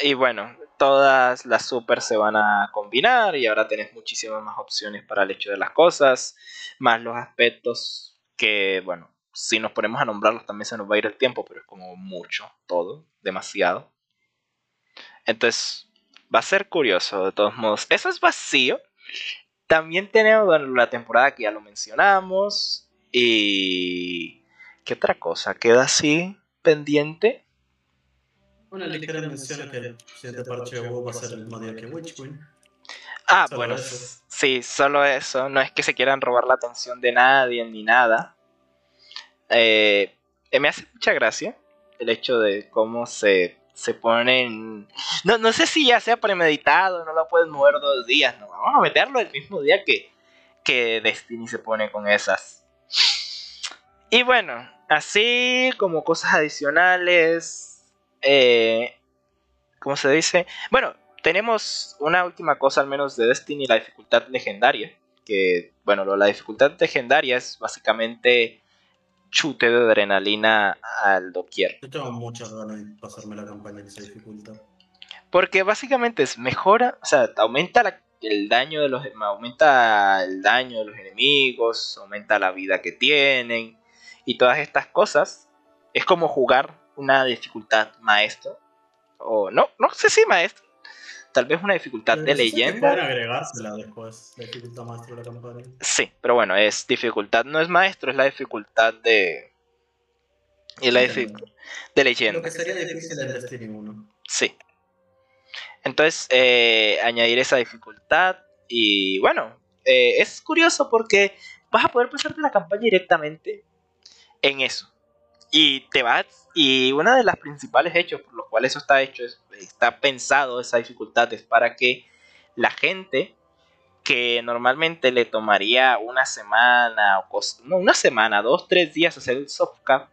Y bueno, todas las super se van a combinar y ahora tenés muchísimas más opciones para el hecho de las cosas, más los aspectos que, bueno, si nos ponemos a nombrarlos también se nos va a ir el tiempo, pero es como mucho, todo, demasiado. Entonces, va a ser curioso de todos modos. Eso es vacío. También tenemos la temporada que ya lo mencionamos. Y... ¿Qué otra cosa? ¿Queda así pendiente? Una ligera mención que el siguiente parche de WoW va a ser el mismo día que Witch Queen. Ah, solo bueno, eso. sí, solo eso. No es que se quieran robar la atención de nadie ni nada. Eh, eh, me hace mucha gracia el hecho de cómo se, se ponen... No, no sé si ya sea premeditado, no lo pueden mover dos días, no, vamos a meterlo el mismo día que, que Destiny se pone con esas. Y bueno, así como cosas adicionales, eh, ¿cómo se dice? Bueno, tenemos una última cosa al menos de Destiny, la dificultad legendaria. Que, bueno, la dificultad legendaria es básicamente chute de adrenalina al doquier. Yo tengo muchas ganas de pasarme la campaña en esa dificultad. Porque básicamente es mejora, o sea, aumenta el daño de los aumenta el daño de los enemigos, aumenta la vida que tienen y todas estas cosas. Es como jugar una dificultad maestro o no, no sé si maestro, tal vez una dificultad de leyenda. agregársela después, la dificultad maestro de la campaña. Sí, pero bueno, es dificultad, no es maestro, es la dificultad de. Y la de leyenda. Lo que sería difícil en Destiny 1. Sí. Entonces, eh, añadir esa dificultad. Y bueno, eh, es curioso porque vas a poder pasarte la campaña directamente en eso. Y te vas. Y una de las principales hechos por los cuales eso está hecho, es, está pensado esa dificultad, es para que la gente que normalmente le tomaría una semana o no, una semana, dos, tres días hacer el softcap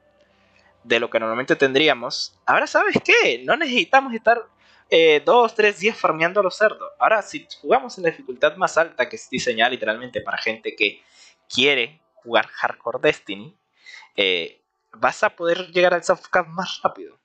de lo que normalmente tendríamos. Ahora, ¿sabes qué? No necesitamos estar eh, dos, tres días farmeando a los cerdos. Ahora, si jugamos en la dificultad más alta, que es diseñada literalmente para gente que quiere jugar Hardcore Destiny, eh, vas a poder llegar al softcap más rápido.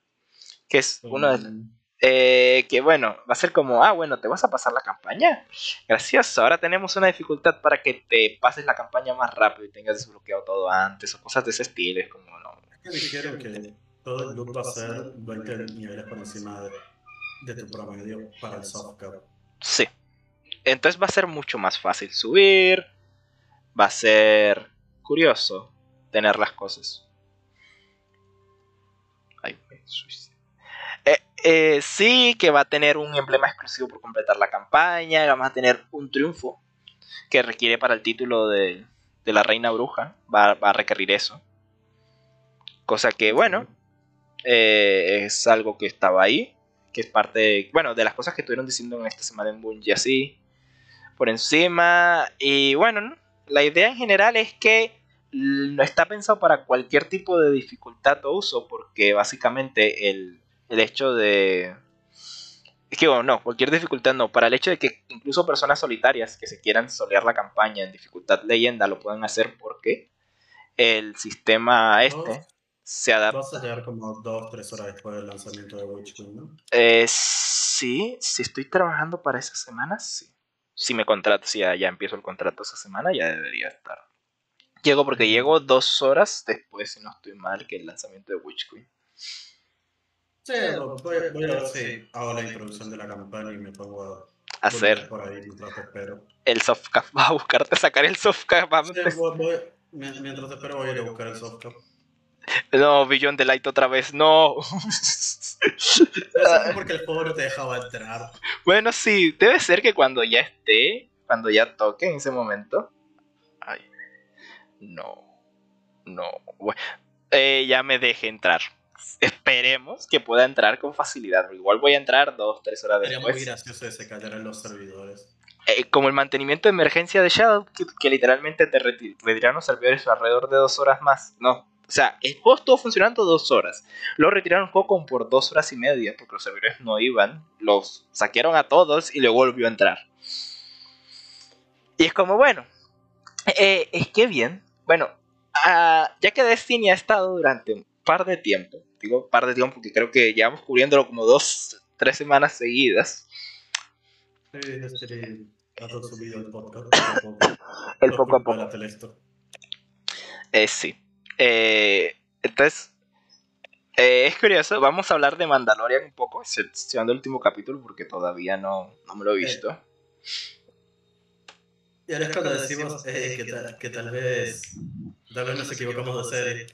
Que es uno de eh, que bueno, va a ser como, ah, bueno, te vas a pasar la campaña. Gracias, ahora tenemos una dificultad para que te pases la campaña más rápido y tengas desbloqueado todo antes o cosas de ese estilo. Es como, no. Es que dijeron que todo el loop va a ser 20 niveles por encima de, tu promedio para el softcap. Sí. Entonces va a ser mucho más fácil subir. Va a ser curioso tener las cosas. Eh, eh, sí, que va a tener un emblema exclusivo por completar la campaña. Vamos a tener un triunfo que requiere para el título de, la Reina Bruja. Va, a requerir eso. Cosa que, bueno, eh, es algo que estaba ahí. Que es parte, bueno, de las cosas que estuvieron diciendo en esta semana en Bungie así. Por encima. Y bueno, la idea en general es que está pensado para cualquier tipo de dificultad o uso. Porque básicamente el el hecho de... Es que, no, cualquier dificultad no. Para el hecho de que incluso personas solitarias que se quieran solear la campaña en dificultad leyenda lo puedan hacer porque el sistema este se adapta. Vas a llegar como 2-3 horas después del lanzamiento de Witch Queen, ¿no? Eh, sí, si estoy trabajando para esa semana, sí. Si me contrato, si ya, ya empiezo el contrato esa semana, ya debería estar. Llego porque llego dos horas después, si no estoy mal, que el lanzamiento de Witch Queen. Sí, voy, a ver si hago la introducción de la campaña y me pongo a hacer por ahí mientras te espero. El softcap, va (laughs) a buscarte sacar el softcap. mientras te espero voy a ir a buscar el softcap. No, Billón de Light otra vez, no. Eso (laughs) porque el juego no te dejaba entrar. Bueno, sí, debe ser que cuando ya esté, cuando ya toque en ese momento. No, no. Eh, ya me deje entrar esperemos que pueda entrar con facilidad. Igual voy a entrar dos, tres horas después. Sería muy gracioso que se los servidores. Eh, como el mantenimiento de emergencia de Shadow, que, literalmente te retiraron los servidores alrededor de dos horas más. No, o sea, el juego estuvo funcionando dos horas. Lo retiraron poco por dos horas y media, porque los servidores no iban. Los saquearon a todos y luego volvió a entrar. Y es como, bueno, eh, es que bien. Bueno, ah, ya que Destiny ha estado durante par de tiempo, digo par de tiempo porque creo que llevamos cubriéndolo como dos, tres semanas seguidas. Sí, este, subido el podcast. (laughs) el poco a poco. Eh, sí. Eh, entonces, eh, es curioso, vamos a hablar de Mandalorian un poco, excepcionando el último capítulo porque todavía no, no me lo he visto. Y ahora es cuando decimos que, tal, que tal vez tal vez nos equivocamos de serie.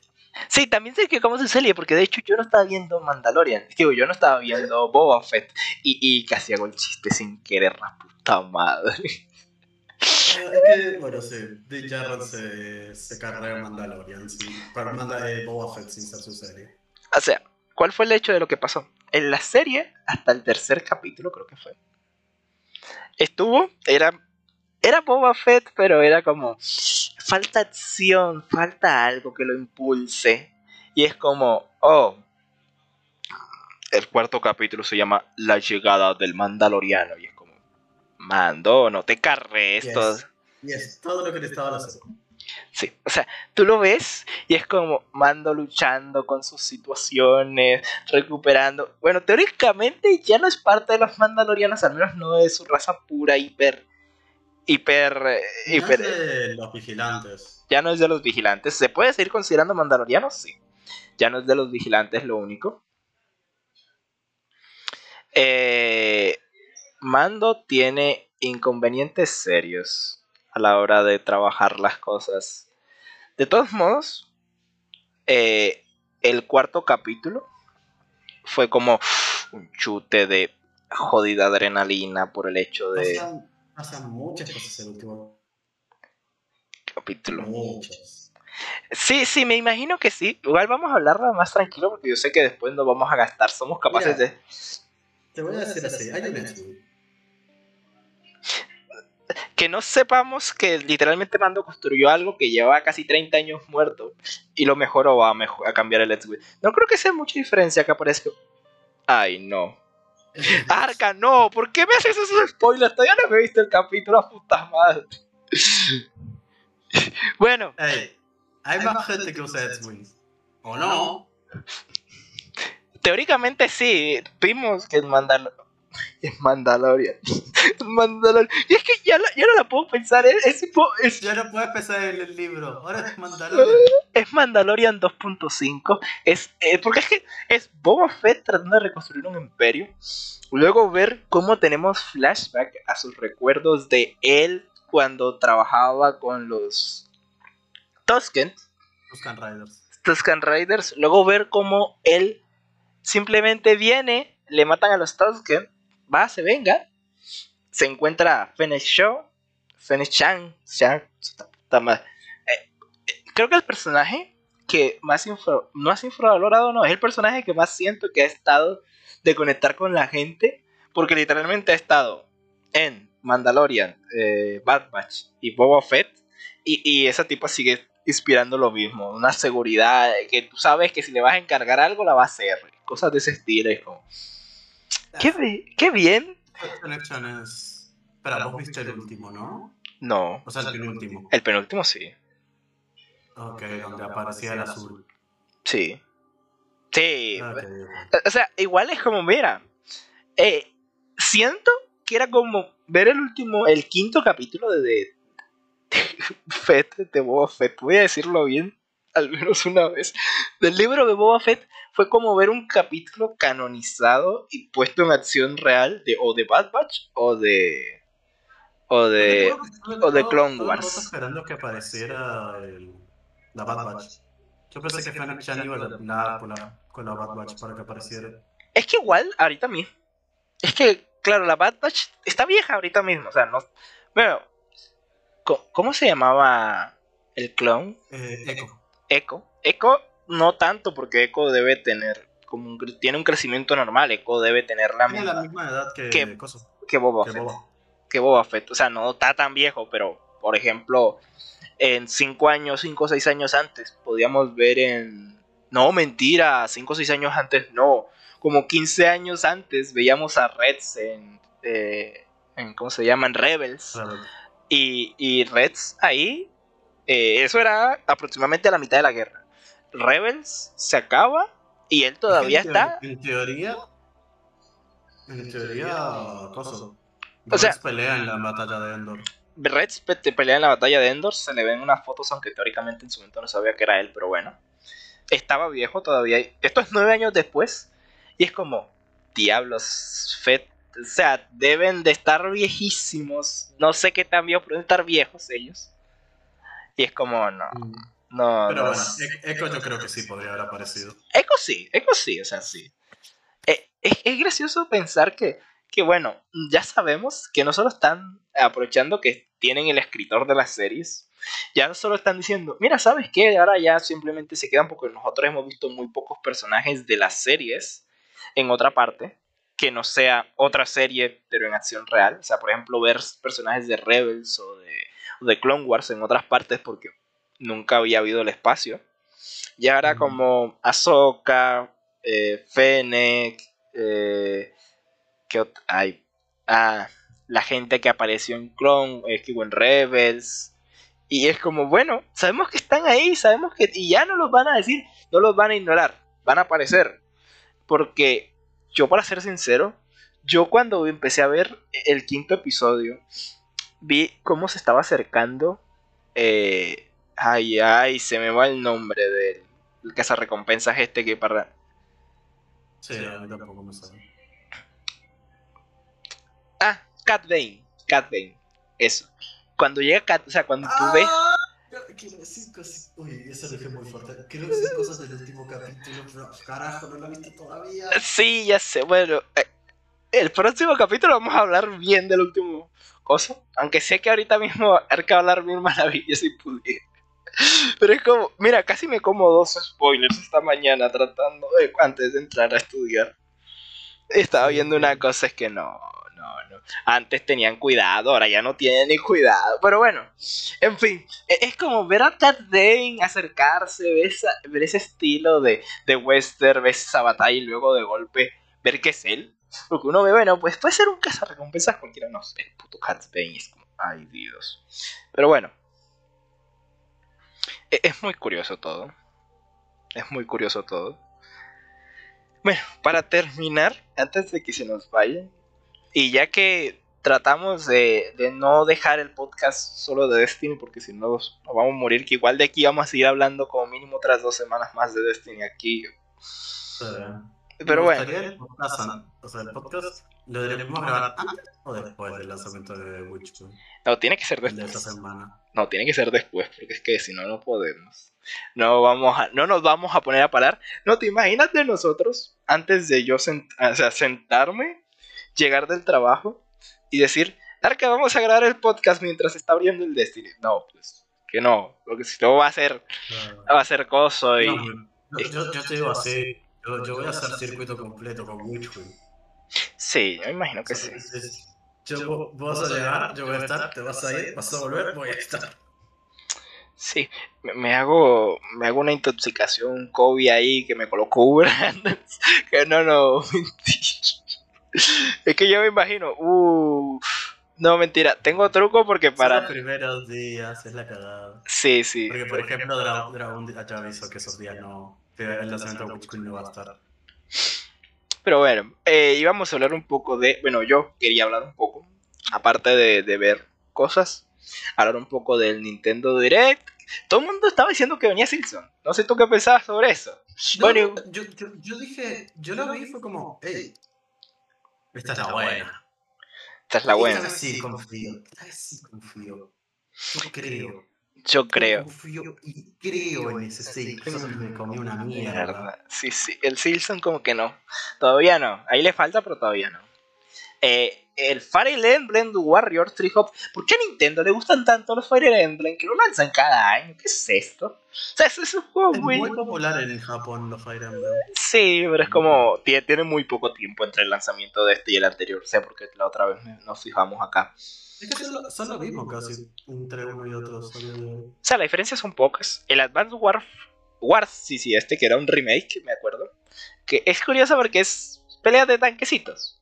Sí, también sé que cómo se serie, porque de hecho yo no estaba viendo Mandalorian. Digo, yo no estaba viendo Boba Fett. Y, casi hago el chiste sin querer, la puta madre. es que, bueno, sí, Dick Jarrett se, se carga Mandalorian, sí, para manda de Boba Fett sin ser su serie. O sea, ¿cuál fue el hecho de lo que pasó? En la serie, hasta el tercer capítulo, creo que fue. Estuvo, era. Era Boba Fett, pero era como. Falta acción, falta algo que lo impulse. Y es como, oh. El cuarto capítulo se llama La llegada del Mandaloriano. Y es como, mando, no te carres. Yes. todo- Y es todo lo que necesitaba la serie. Sí, o sea, tú lo ves y es como Mando luchando con sus situaciones, recuperando. Bueno, teóricamente ya no es parte de los Mandalorianos, al menos no de su raza pura, hiper. Hiper. eh, No hiper es de los vigilantes. ya no es de los vigilantes. ¿Se puede seguir considerando Mandalorianos? Sí. Ya no es de los vigilantes lo único. Eh, Mando tiene inconvenientes serios a la hora de trabajar las cosas. De todos modos, eh, el cuarto capítulo fue como un chute de jodida adrenalina por el hecho de pasan muchas cosas en el último capítulo. Muchas. Sí, sí, me imagino que sí. Igual vamos a hablarla más tranquilo porque yo sé que después nos vamos a gastar. Somos capaces Mira. de... Te voy a decir así, hay un X-Wing. Que no sepamos que literalmente Mando construyó algo que lleva casi 30 años muerto y lo mejoró a, mejo- a cambiar el X-Wing. No creo que sea mucha diferencia que aparezca... Ay, no. (laughs) Arca, no. ¿Por qué me haces esos spoilers? Todavía no me he visto el capítulo a (laughs) puta madre. bueno, hay más gente que usa X-Wings. ¿O no? teóricamente sí. Vimos que es Mandal... Es Mandalorian. (laughs) Mandalorian. Y es que ya, la- ya no la puedo pensar. Es, es, Ya no puedes pensar en el libro. Ahora es Mandalorian. es Mandalorian 2.5. Es, eh, porque es que es Boba Fett tratando de reconstruir un imperio. Luego ver cómo tenemos flashback a sus recuerdos de él cuando trabajaba con los Tusken, Buscan Riders. Tusken Raiders. Luego ver cómo él simplemente viene, le matan a los Tusken, va, se venga, se encuentra Fennec Shaw, Fennec Chan, Chan. Eh, eh, creo que el personaje que más infra- no es infravalorado, no, es el personaje que más siento que ha estado de conectar con la gente, porque literalmente ha estado en Mandalorian, eh, Bad Batch y Boba Fett, y, y esa tipa sigue inspirando lo mismo, una seguridad que tú sabes que si le vas a encargar algo la va a hacer, cosas de ese estilo, es como, qué, qué bien, Connection es. Espera, vos viste el último, ¿no? no, O sea, el penúltimo. el penúltimo sí, Ok, donde aparecía el azul. sí, sí, Ok, ok. O sea, igual es como, mira, eh, siento que era como ver el último, el quinto capítulo de, de, Fett, de Boba Fett, voy a decirlo bien, al menos una vez, del libro de Boba Fett, fue como ver un capítulo canonizado y puesto en acción real de o de Bad Batch o de... o de... o de Clone Wars. esperando que apareciera el, la Bad Batch. Yo pensé que Fennec Chan iba a la, con, la, con la Bad Batch para que apareciera. Es que igual, ahorita mismo. Es que, claro, la Bad Batch está vieja ahorita mismo. O sea, no. Bueno, ¿cómo se llamaba el clon? Eh, Echo. Echo. Echo no tanto porque Echo debe tener. Como un tiene un crecimiento normal. Echo debe tener la la misma misma edad que. Coso, que Boba que Fett. Boba. Que Boba Fett. O sea, no está tan viejo, pero por ejemplo, en 5 años, 5 o 6 años antes, podíamos ver en. No, mentira, 5 o 6 años antes, no. Como 15 años antes veíamos a Reds en. eh, en ¿Cómo se llaman? Rebels. Rebel. Y, y Reds ahí. Eh, eso era aproximadamente a la mitad de la guerra. Rebels se acaba y él todavía En está. En teoría. En teoría. Coso. O sea- pelea en la batalla de Endor. Reds pe- te pelea en la batalla de Endor, se le ven unas fotos, aunque teóricamente en su momento no sabía que era él, pero bueno. Estaba viejo todavía. Esto es nueve años después. Y es como, diablos, Fett. O sea, deben de estar viejísimos. No sé qué tan viejos, pueden estar viejos ellos. Y es como, no, no. Pero no. bueno, E- Echo yo creo que sí podría haber aparecido. Echo sí, Echo sí, o sea, sí. Eh, es, es gracioso pensar que, que bueno, ya sabemos que no solo están aprovechando que tienen el escritor de las series, ya no solo están diciendo, mira, ¿sabes qué? Ahora ya simplemente se quedan porque nosotros hemos visto muy pocos personajes de las series en otra parte, que no sea otra serie, pero en acción real. O sea, por ejemplo, ver personajes de Rebels o de, de Clone Wars en otras partes porque nunca había habido el espacio. Y ahora como Ahsoka, eh, Fennec, eh, que hay? Ah, la gente que apareció en Clone, eh, en Rebels. Y es como, bueno, sabemos que están ahí, sabemos que... Y ya no los van a decir, no los van a ignorar, van a aparecer. Porque yo, para ser sincero, yo cuando empecé a ver el quinto episodio, vi cómo se estaba acercando... Eh, ay, ay, se me va el nombre del cazarrecompensas este que para... Sí, a mí tampoco me sabe. Ah, Cat Bane. Cat Bane. Eso. Cuando llega Cat, o sea, cuando tú ves. Ah, quiero decir cosas. Uy, eso lo dije muy fuerte. Quiero decir cosas del último capítulo, pero carajo, no lo he visto todavía. Sí, ya sé. Bueno, eh, el próximo capítulo vamos a hablar bien del último cosa. Aunque sé que ahorita mismo hay que hablar mil maravillas si pudiera. Pero es como, mira, casi me como dos spoilers esta mañana tratando de, antes de entrar a estudiar. Estaba viendo una cosa, es que no, no, no. Antes tenían cuidado, ahora ya no tienen ni cuidado. Pero bueno, en fin, e-, es como ver a Ted Dane acercarse, ver, ese estilo de, de western, ver esa batalla y luego de golpe ver que es él. Porque uno ve, bueno, pues puede ser un cazarrecompensas cualquiera, no sé, el puto Cat es como, ay Dios. Pero bueno, e-, es muy curioso todo. Es muy curioso todo. Bueno, para terminar, antes de que se nos vayan, y ya que tratamos de, no dejar el podcast solo de Destiny, porque si no nos vamos a morir, que igual de aquí vamos a seguir hablando como mínimo otras dos semanas más de Destiny aquí. Pero bueno. El podcast, o sea, el podcast lo debemos grabar antes o después del lanzamiento de Witchpool. No, tiene que ser después. De esta semana. No, tiene que ser después, porque es que si no, no podemos. No, vamos a, no nos vamos a poner a parar. No te imaginas de nosotros, antes de yo o sea, sentarme llegar del trabajo y decir, Arca, vamos a grabar el podcast mientras está abriendo el Destiny. No, pues, que no, porque si no va a ser, va a ser coso y... yo, te digo así, yo, voy a hacer circuito completo con Witchwood. Sí, yo me imagino que sí. Yo, vas a llegar, yo voy a estar, te vas a ir, vas a volver, voy a estar. Sí, me, hago me hago una intoxicación COVID ahí que me colocó (laughs) que no, no, (laughs) mentira es que yo me imagino, uh, no, mentira, tengo truco porque para... los primeros días es la cagada. Sí, sí. Porque, por ejemplo, Dragon ya avisó que esos días no... el lanzamiento de no va a estar. (laughs) Pero bueno, eh, íbamos a hablar un poco de... Bueno, yo quería hablar un poco, aparte de, de ver cosas, hablar un poco del Nintendo Direct. Todo el mundo estaba diciendo que venía Simpson. No sé tú qué pensabas sobre eso. bueno, yo, yo, yo, dije, yo lo vi y fue como, hey, esta es la buena. Esta es la buena. Esta sí confío. Esta sí confío. Yo creo. Yo creo. Confío y creo en ese Silson. Me comí una mierda. Sí, sí. El Silson como que no. Todavía no. Ahí le falta, pero todavía no. Eh, el Fire Emblem Warrior Tree Hop. ¿Por qué a Nintendo le gustan tanto los Fire Emblem que lo lanzan cada año? ¿Qué es esto? O sea, es un juego muy... muy popular en Japón los Fire Emblem. Sí, pero es como. Tiene, muy poco tiempo entre el lanzamiento de este y el anterior. O sea, porque la otra vez nos fijamos acá. Es que son lo, mismo casi entre uno y otro. O sea, la diferencia son pocas. El Advanced War. Wars, sí, sí, este que era un remake, me acuerdo. Que es curioso porque es pelea de tanquecitos.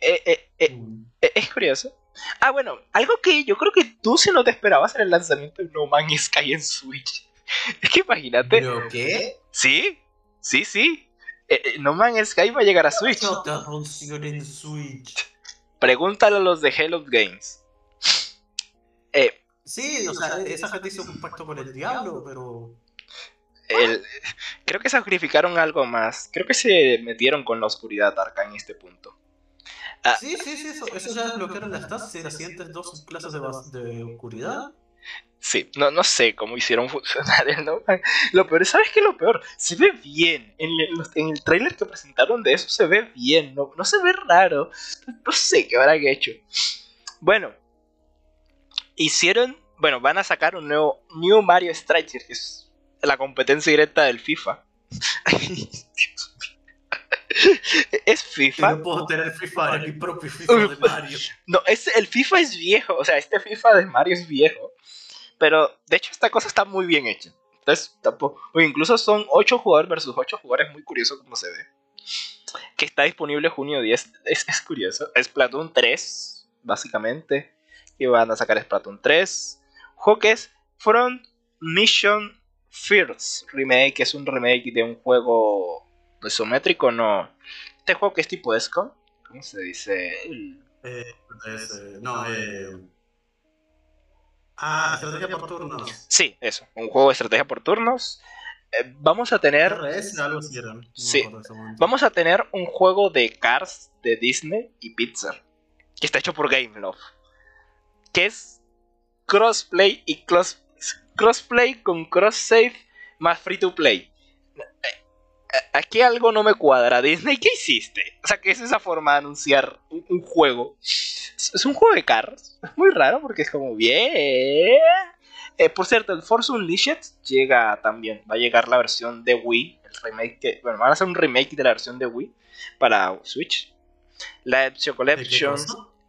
Eh, eh, eh, mm. es curioso. Ah, bueno, algo que yo creo que tú si no te esperabas en el lanzamiento de No Man's Sky en Switch. (laughs) Es que imagínate. ¿Pero qué? Sí, sí, sí. no Man's Sky va a llegar a Switch. No en Switch. Pregúntale a los de Hello Games. sí, o sea, esa gente hizo un pacto con el diablo, pero. creo que sacrificaron algo más. Creo que se metieron con la oscuridad arca en este punto. Ah. sí, sí, sí, eso, eso ya desbloquearon las tasas y las siguientes dos clases de, de oscuridad. Sí, no, no sé cómo hicieron funcionar el No Lo peor, ¿sabes qué es lo peor? Se ve bien. En el, en el trailer que presentaron de eso se ve bien, no, no se ve raro. No sé qué habrán hecho. Bueno, hicieron. Bueno, van a sacar un nuevo New Mario Striker, que es la competencia directa del FIFA. (laughs) es FIFA. No puedo tener FIFA en mi propio FIFA de Mario. No, es, el FIFA es viejo. O sea, este FIFA de Mario es viejo. Pero de hecho esta cosa está muy bien hecha. Entonces tampoco... incluso son 8 jugadores versus 8 jugadores, muy curioso como se ve. Que está disponible junio 10. Es, es curioso. Es Splatoon 3, básicamente. Y van a sacar Splatoon 3. Juego que es Front Mission First Remake. Es un remake de un juego isométrico, no. Este juego que es tipo ESCO. ¿Cómo se dice? Eh, eh, no, eh... Ah, estrategia por turnos. Sí, eso, un juego de estrategia por turnos. Eh, vamos a tener. sí. Vamos a tener un juego de Cars de Disney y Pixar. Que está hecho por Gameloft. Que es crossplay y cross, crossplay con cross save más free to play. Aquí algo no me cuadra. Disney, ¿qué hiciste? O sea, ¿qué es esa forma de anunciar un, juego? Es un juego de carros. Es muy raro porque es como bien. Eh, por cierto, el Force Unleashed llega también. Va a llegar la versión de Wii. El remake bueno, van a hacer un remake de la versión de Wii para Switch. La Ezio Collection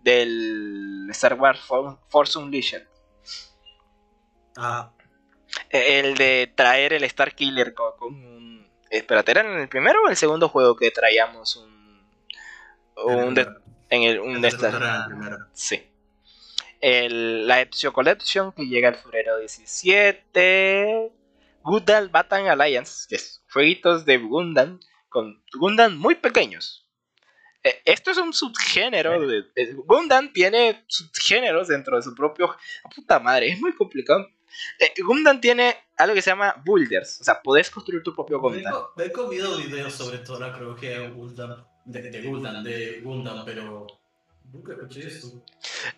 del Star Wars Force Unleashed. Ah. Eh, el de traer el Star Killer con Espérate, ¿era en el primero o en el segundo juego que traíamos un. un en el, un de Sí. El, la Ezio Collection que llega el febrero 17. Gundam Battle Alliance, que es jueguitos de Gundam con Gundam muy pequeños. Eh, esto es un subgénero de, Gundam tiene subgéneros dentro de su propio. puta madre, es muy complicado eh, Gundam tiene algo que se llama builders, o sea, podés construir tu propio Gundam. Me he comido videos sobre toda la cronología de Gundam, de, Gundam, de Gundam, pero nunca escuché eso.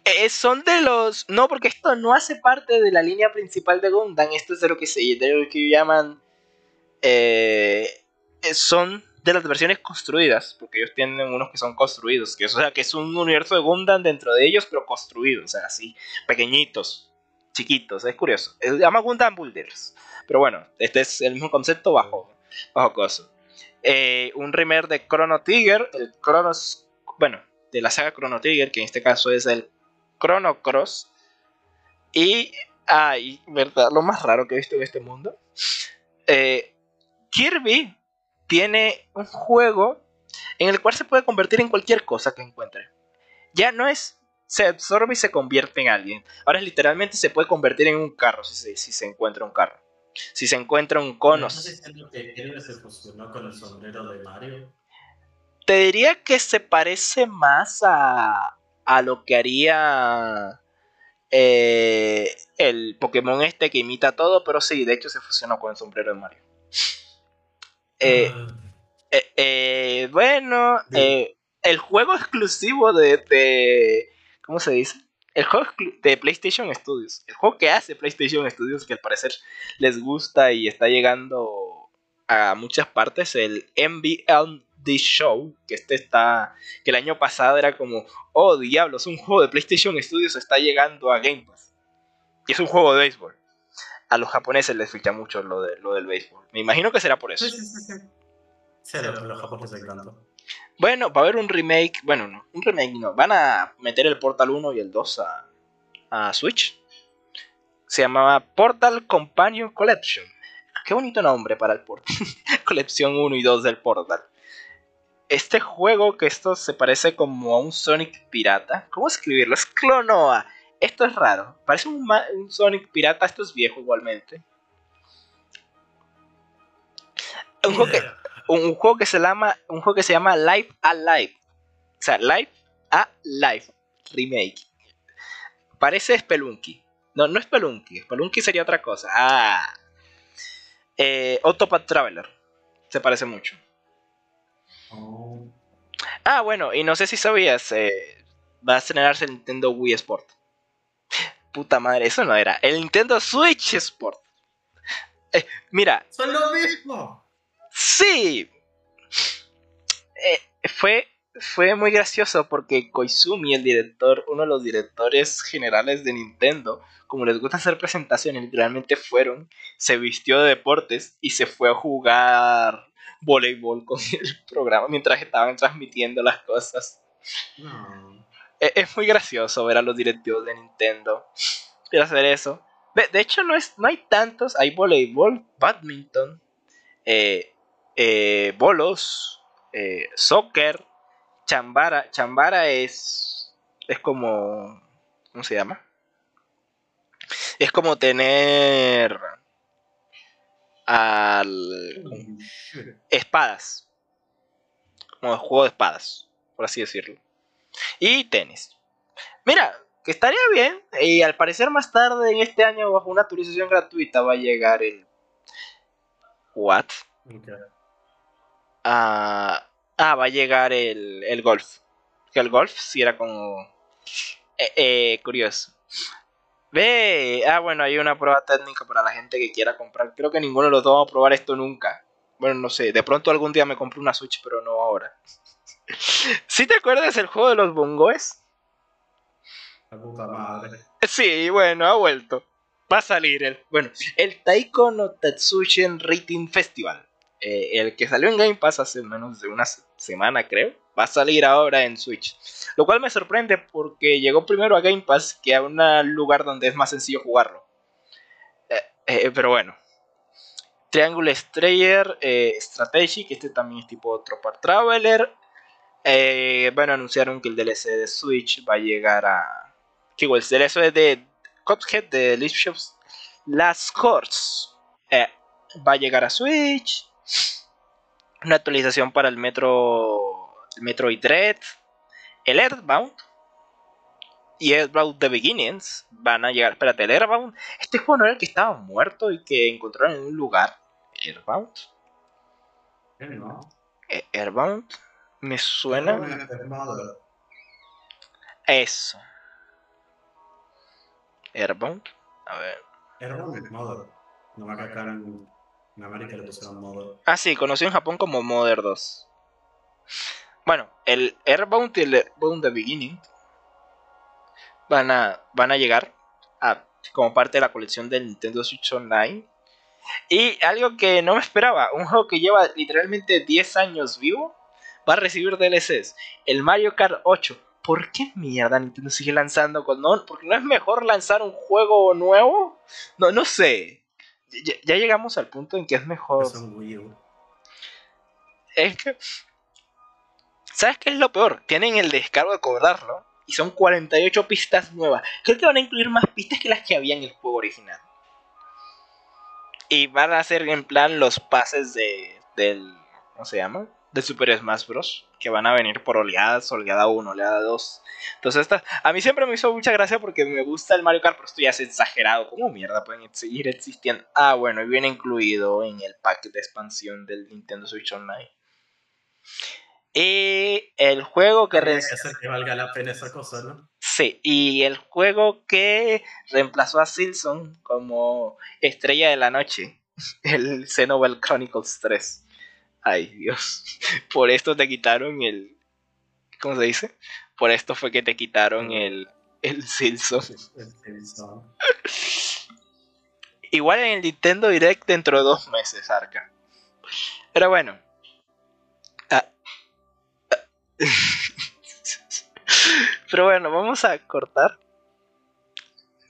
Eh, son de los... No, porque esto no hace parte de la línea principal de Gundam, esto es de lo que se de lo que llaman... Eh, son de las versiones construidas, porque ellos tienen unos que son construidos, que o sea, que es un universo de Gundam dentro de ellos, pero construidos, o sea, así, pequeñitos chiquitos, es curioso. Se llama Gundam Builders. Pero bueno, este es el mismo concepto bajo, bajo coso. Eh, un remake de Chrono Trigger, el Chronos, bueno, de la saga Chrono Trigger, que en este caso es el Chrono Cross. Y, ay, verdad, lo más raro que he visto en este mundo. Eh, Kirby tiene un juego en el cual se puede convertir en cualquier cosa que encuentre. Ya no es se absorbe y se convierte en alguien. Ahora literalmente se puede convertir en un carro si se, encuentra un carro. Si se encuentra un cono. con el sombrero de Mario? Te diría que se parece más a, a lo que haría eh, el Pokémon este que imita todo, pero sí, de hecho se fusionó con el sombrero de Mario. Eh, ah. eh, bueno, el juego exclusivo de, ¿Cómo se dice? El juego de PlayStation Studios. El juego que hace PlayStation Studios, que al parecer les gusta y está llegando a muchas partes, el The Show, que este está. que el año pasado era como, oh diablos, un juego de PlayStation Studios está llegando a Game Pass. Y es un juego de béisbol. A los japoneses les ficha mucho lo, de, lo del béisbol. Me imagino que será por eso. Sí, sí, sí. sí. los japoneses bueno, va a haber un remake. Bueno, no, un remake no. Van a meter el Portal 1 y el 2 a, a Switch. Se llamaba Portal Companion Collection. Qué bonito nombre para el Portal. (laughs) Colección 1 y 2 del Portal. Este juego que esto se parece como a un Sonic pirata. ¿Cómo escribirlo? Es Clonoa. Esto es raro. Parece un, un Sonic pirata. Esto es viejo igualmente. Un juego que un, juego que se llama un juego que se llama Life Alive. O sea, Life Alive remake. Parece Spelunky. No, no es Spelunky. Spelunky sería otra cosa. Ah. Eh, Autopath Traveler. Se parece mucho. Ah, bueno, y no sé si sabías, eh, va a estrenarse el Nintendo Wii Sport. puta madre, eso no era. El Nintendo Switch Sport. Eh, mira. Son lo mismo. Sí. Eh, fue, fue muy gracioso porque Koizumi, el director, uno de los directores generales de Nintendo, como les gusta hacer presentaciones, literalmente fueron, se vistió de deportes y se fue a jugar voleibol (laughs) con el programa mientras estaban transmitiendo las cosas. E, es, muy gracioso ver a los directivos de Nintendo y hacer eso. De, hecho, no, es, no hay tantos. Hay voleibol, badminton, eh, eh, bolos, eh, soccer, chambara. Chambara es, es como... ¿Cómo se llama? Es como tener al espadas. Como juego de espadas, por así decirlo. Y tenis. Mira, que estaría bien. Y al parecer más tarde en este año, bajo una actualización gratuita, va a llegar el. ¿What? Ah, ah, va a llegar el, el golf. Que el golf sí era como. Eh, eh, curioso. Ve, ah, bueno, hay una prueba técnica para la gente que quiera comprar. Creo que ninguno de los dos va a probar esto nunca. Bueno, no sé, de pronto algún día me compro una Switch, pero no ahora. (laughs) ¿Sí te acuerdas del juego de los bongoes? La puta madre. Sí, bueno, ha vuelto. Va a salir el. Bueno, el Taiko no Tatsujin Rating Festival. Eh, el que salió en Game Pass hace menos de una semana, creo va a salir ahora en Switch. Lo cual me sorprende porque llegó primero a Game Pass que a un lugar donde es más sencillo jugarlo. Eh, eh, pero bueno. Triangle Strayer Strategy, que este también es tipo Tropa Traveler. bueno, anunciaron que el DLC de Switch va a llegar a. Que el DLC de Cuphead de Last Course va a llegar a Switch. Una actualización para el Metro el Metroid Dread, el Earthbound y Earthbound The Beginnings van a llegar. Espérate, el Earthbound. Este juego no era el que estaba muerto y que encontraron en un lugar. Earthbound. E, Airbound. Me suena. Eso. Airbound. A ver. Airbound Mother. No me acá en, Ah, sí, conocí en Japón como Mother 2. Bueno, el Airbound y el Airbound The Beginning van a, van a llegar a, como parte de la colección del Nintendo Switch Online. Y algo que no me esperaba, un juego que lleva literalmente 10 años vivo, va a recibir DLCs. El Mario Kart 8. ¿Por qué mierda Nintendo sigue lanzando con no? ¿Porque no es mejor lanzar un juego nuevo? No, no sé. Ya, ya llegamos al punto en que es mejor. Es que ¿Sabes qué es lo peor? Tienen el descargo de cobrarlo y son 48 pistas nuevas. Creo que van a incluir más pistas que las que había en el juego original. Y van a hacer en plan los pases de del ¿cómo se llama? De Super Smash Bros. Que van a venir por oleadas, oleada 1, oleada 2. Entonces esta, a mí siempre me hizo mucha gracia porque me gusta el Mario Kart, pero esto ya es exagerado. ¿Cómo mierda pueden seguir existiendo? Ah, bueno, y viene incluido en el pack de expansión del Nintendo Switch Online. Y el juego que, que valga la pena esa cosa, ¿no? Sí, y el juego que reemplazó a Silson como estrella de la noche, (laughs) el Xenoblade Chronicles 3. Ay, Dios. (laughs) Por esto te quitaron el. ¿Cómo se dice? Por esto fue que te quitaron el, el Silson. (laughs) Igual en el Nintendo Direct dentro de dos meses, Arca. Pero bueno, (laughs) Pero bueno, vamos a cortar.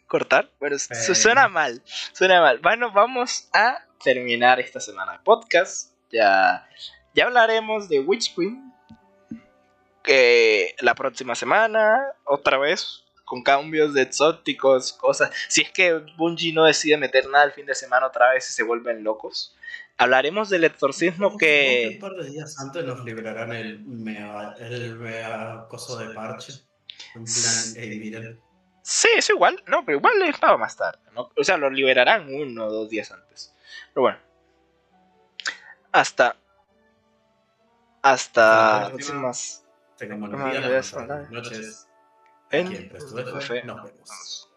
¿Cortar? Bueno, suena mal. Suena mal. Bueno, vamos a terminar esta semana de podcast. Ya, ya hablaremos de Witch Queen. Que la próxima semana, otra vez, con cambios de exóticos, cosas. Si es que Bungie no decide meter nada el fin de semana otra vez y se vuelven locos. Hablaremos del exorcismo que. Un par de días antes nos liberarán el mea, el mea coso de parche. En plan, hey, miren. Sí, es igual, no, pero igual es para más tarde, ¿no? O sea, lo liberarán uno o dos días antes. Pero bueno. Hasta. Hasta. próximas. Tengamos buenas noches. En. Nos vemos.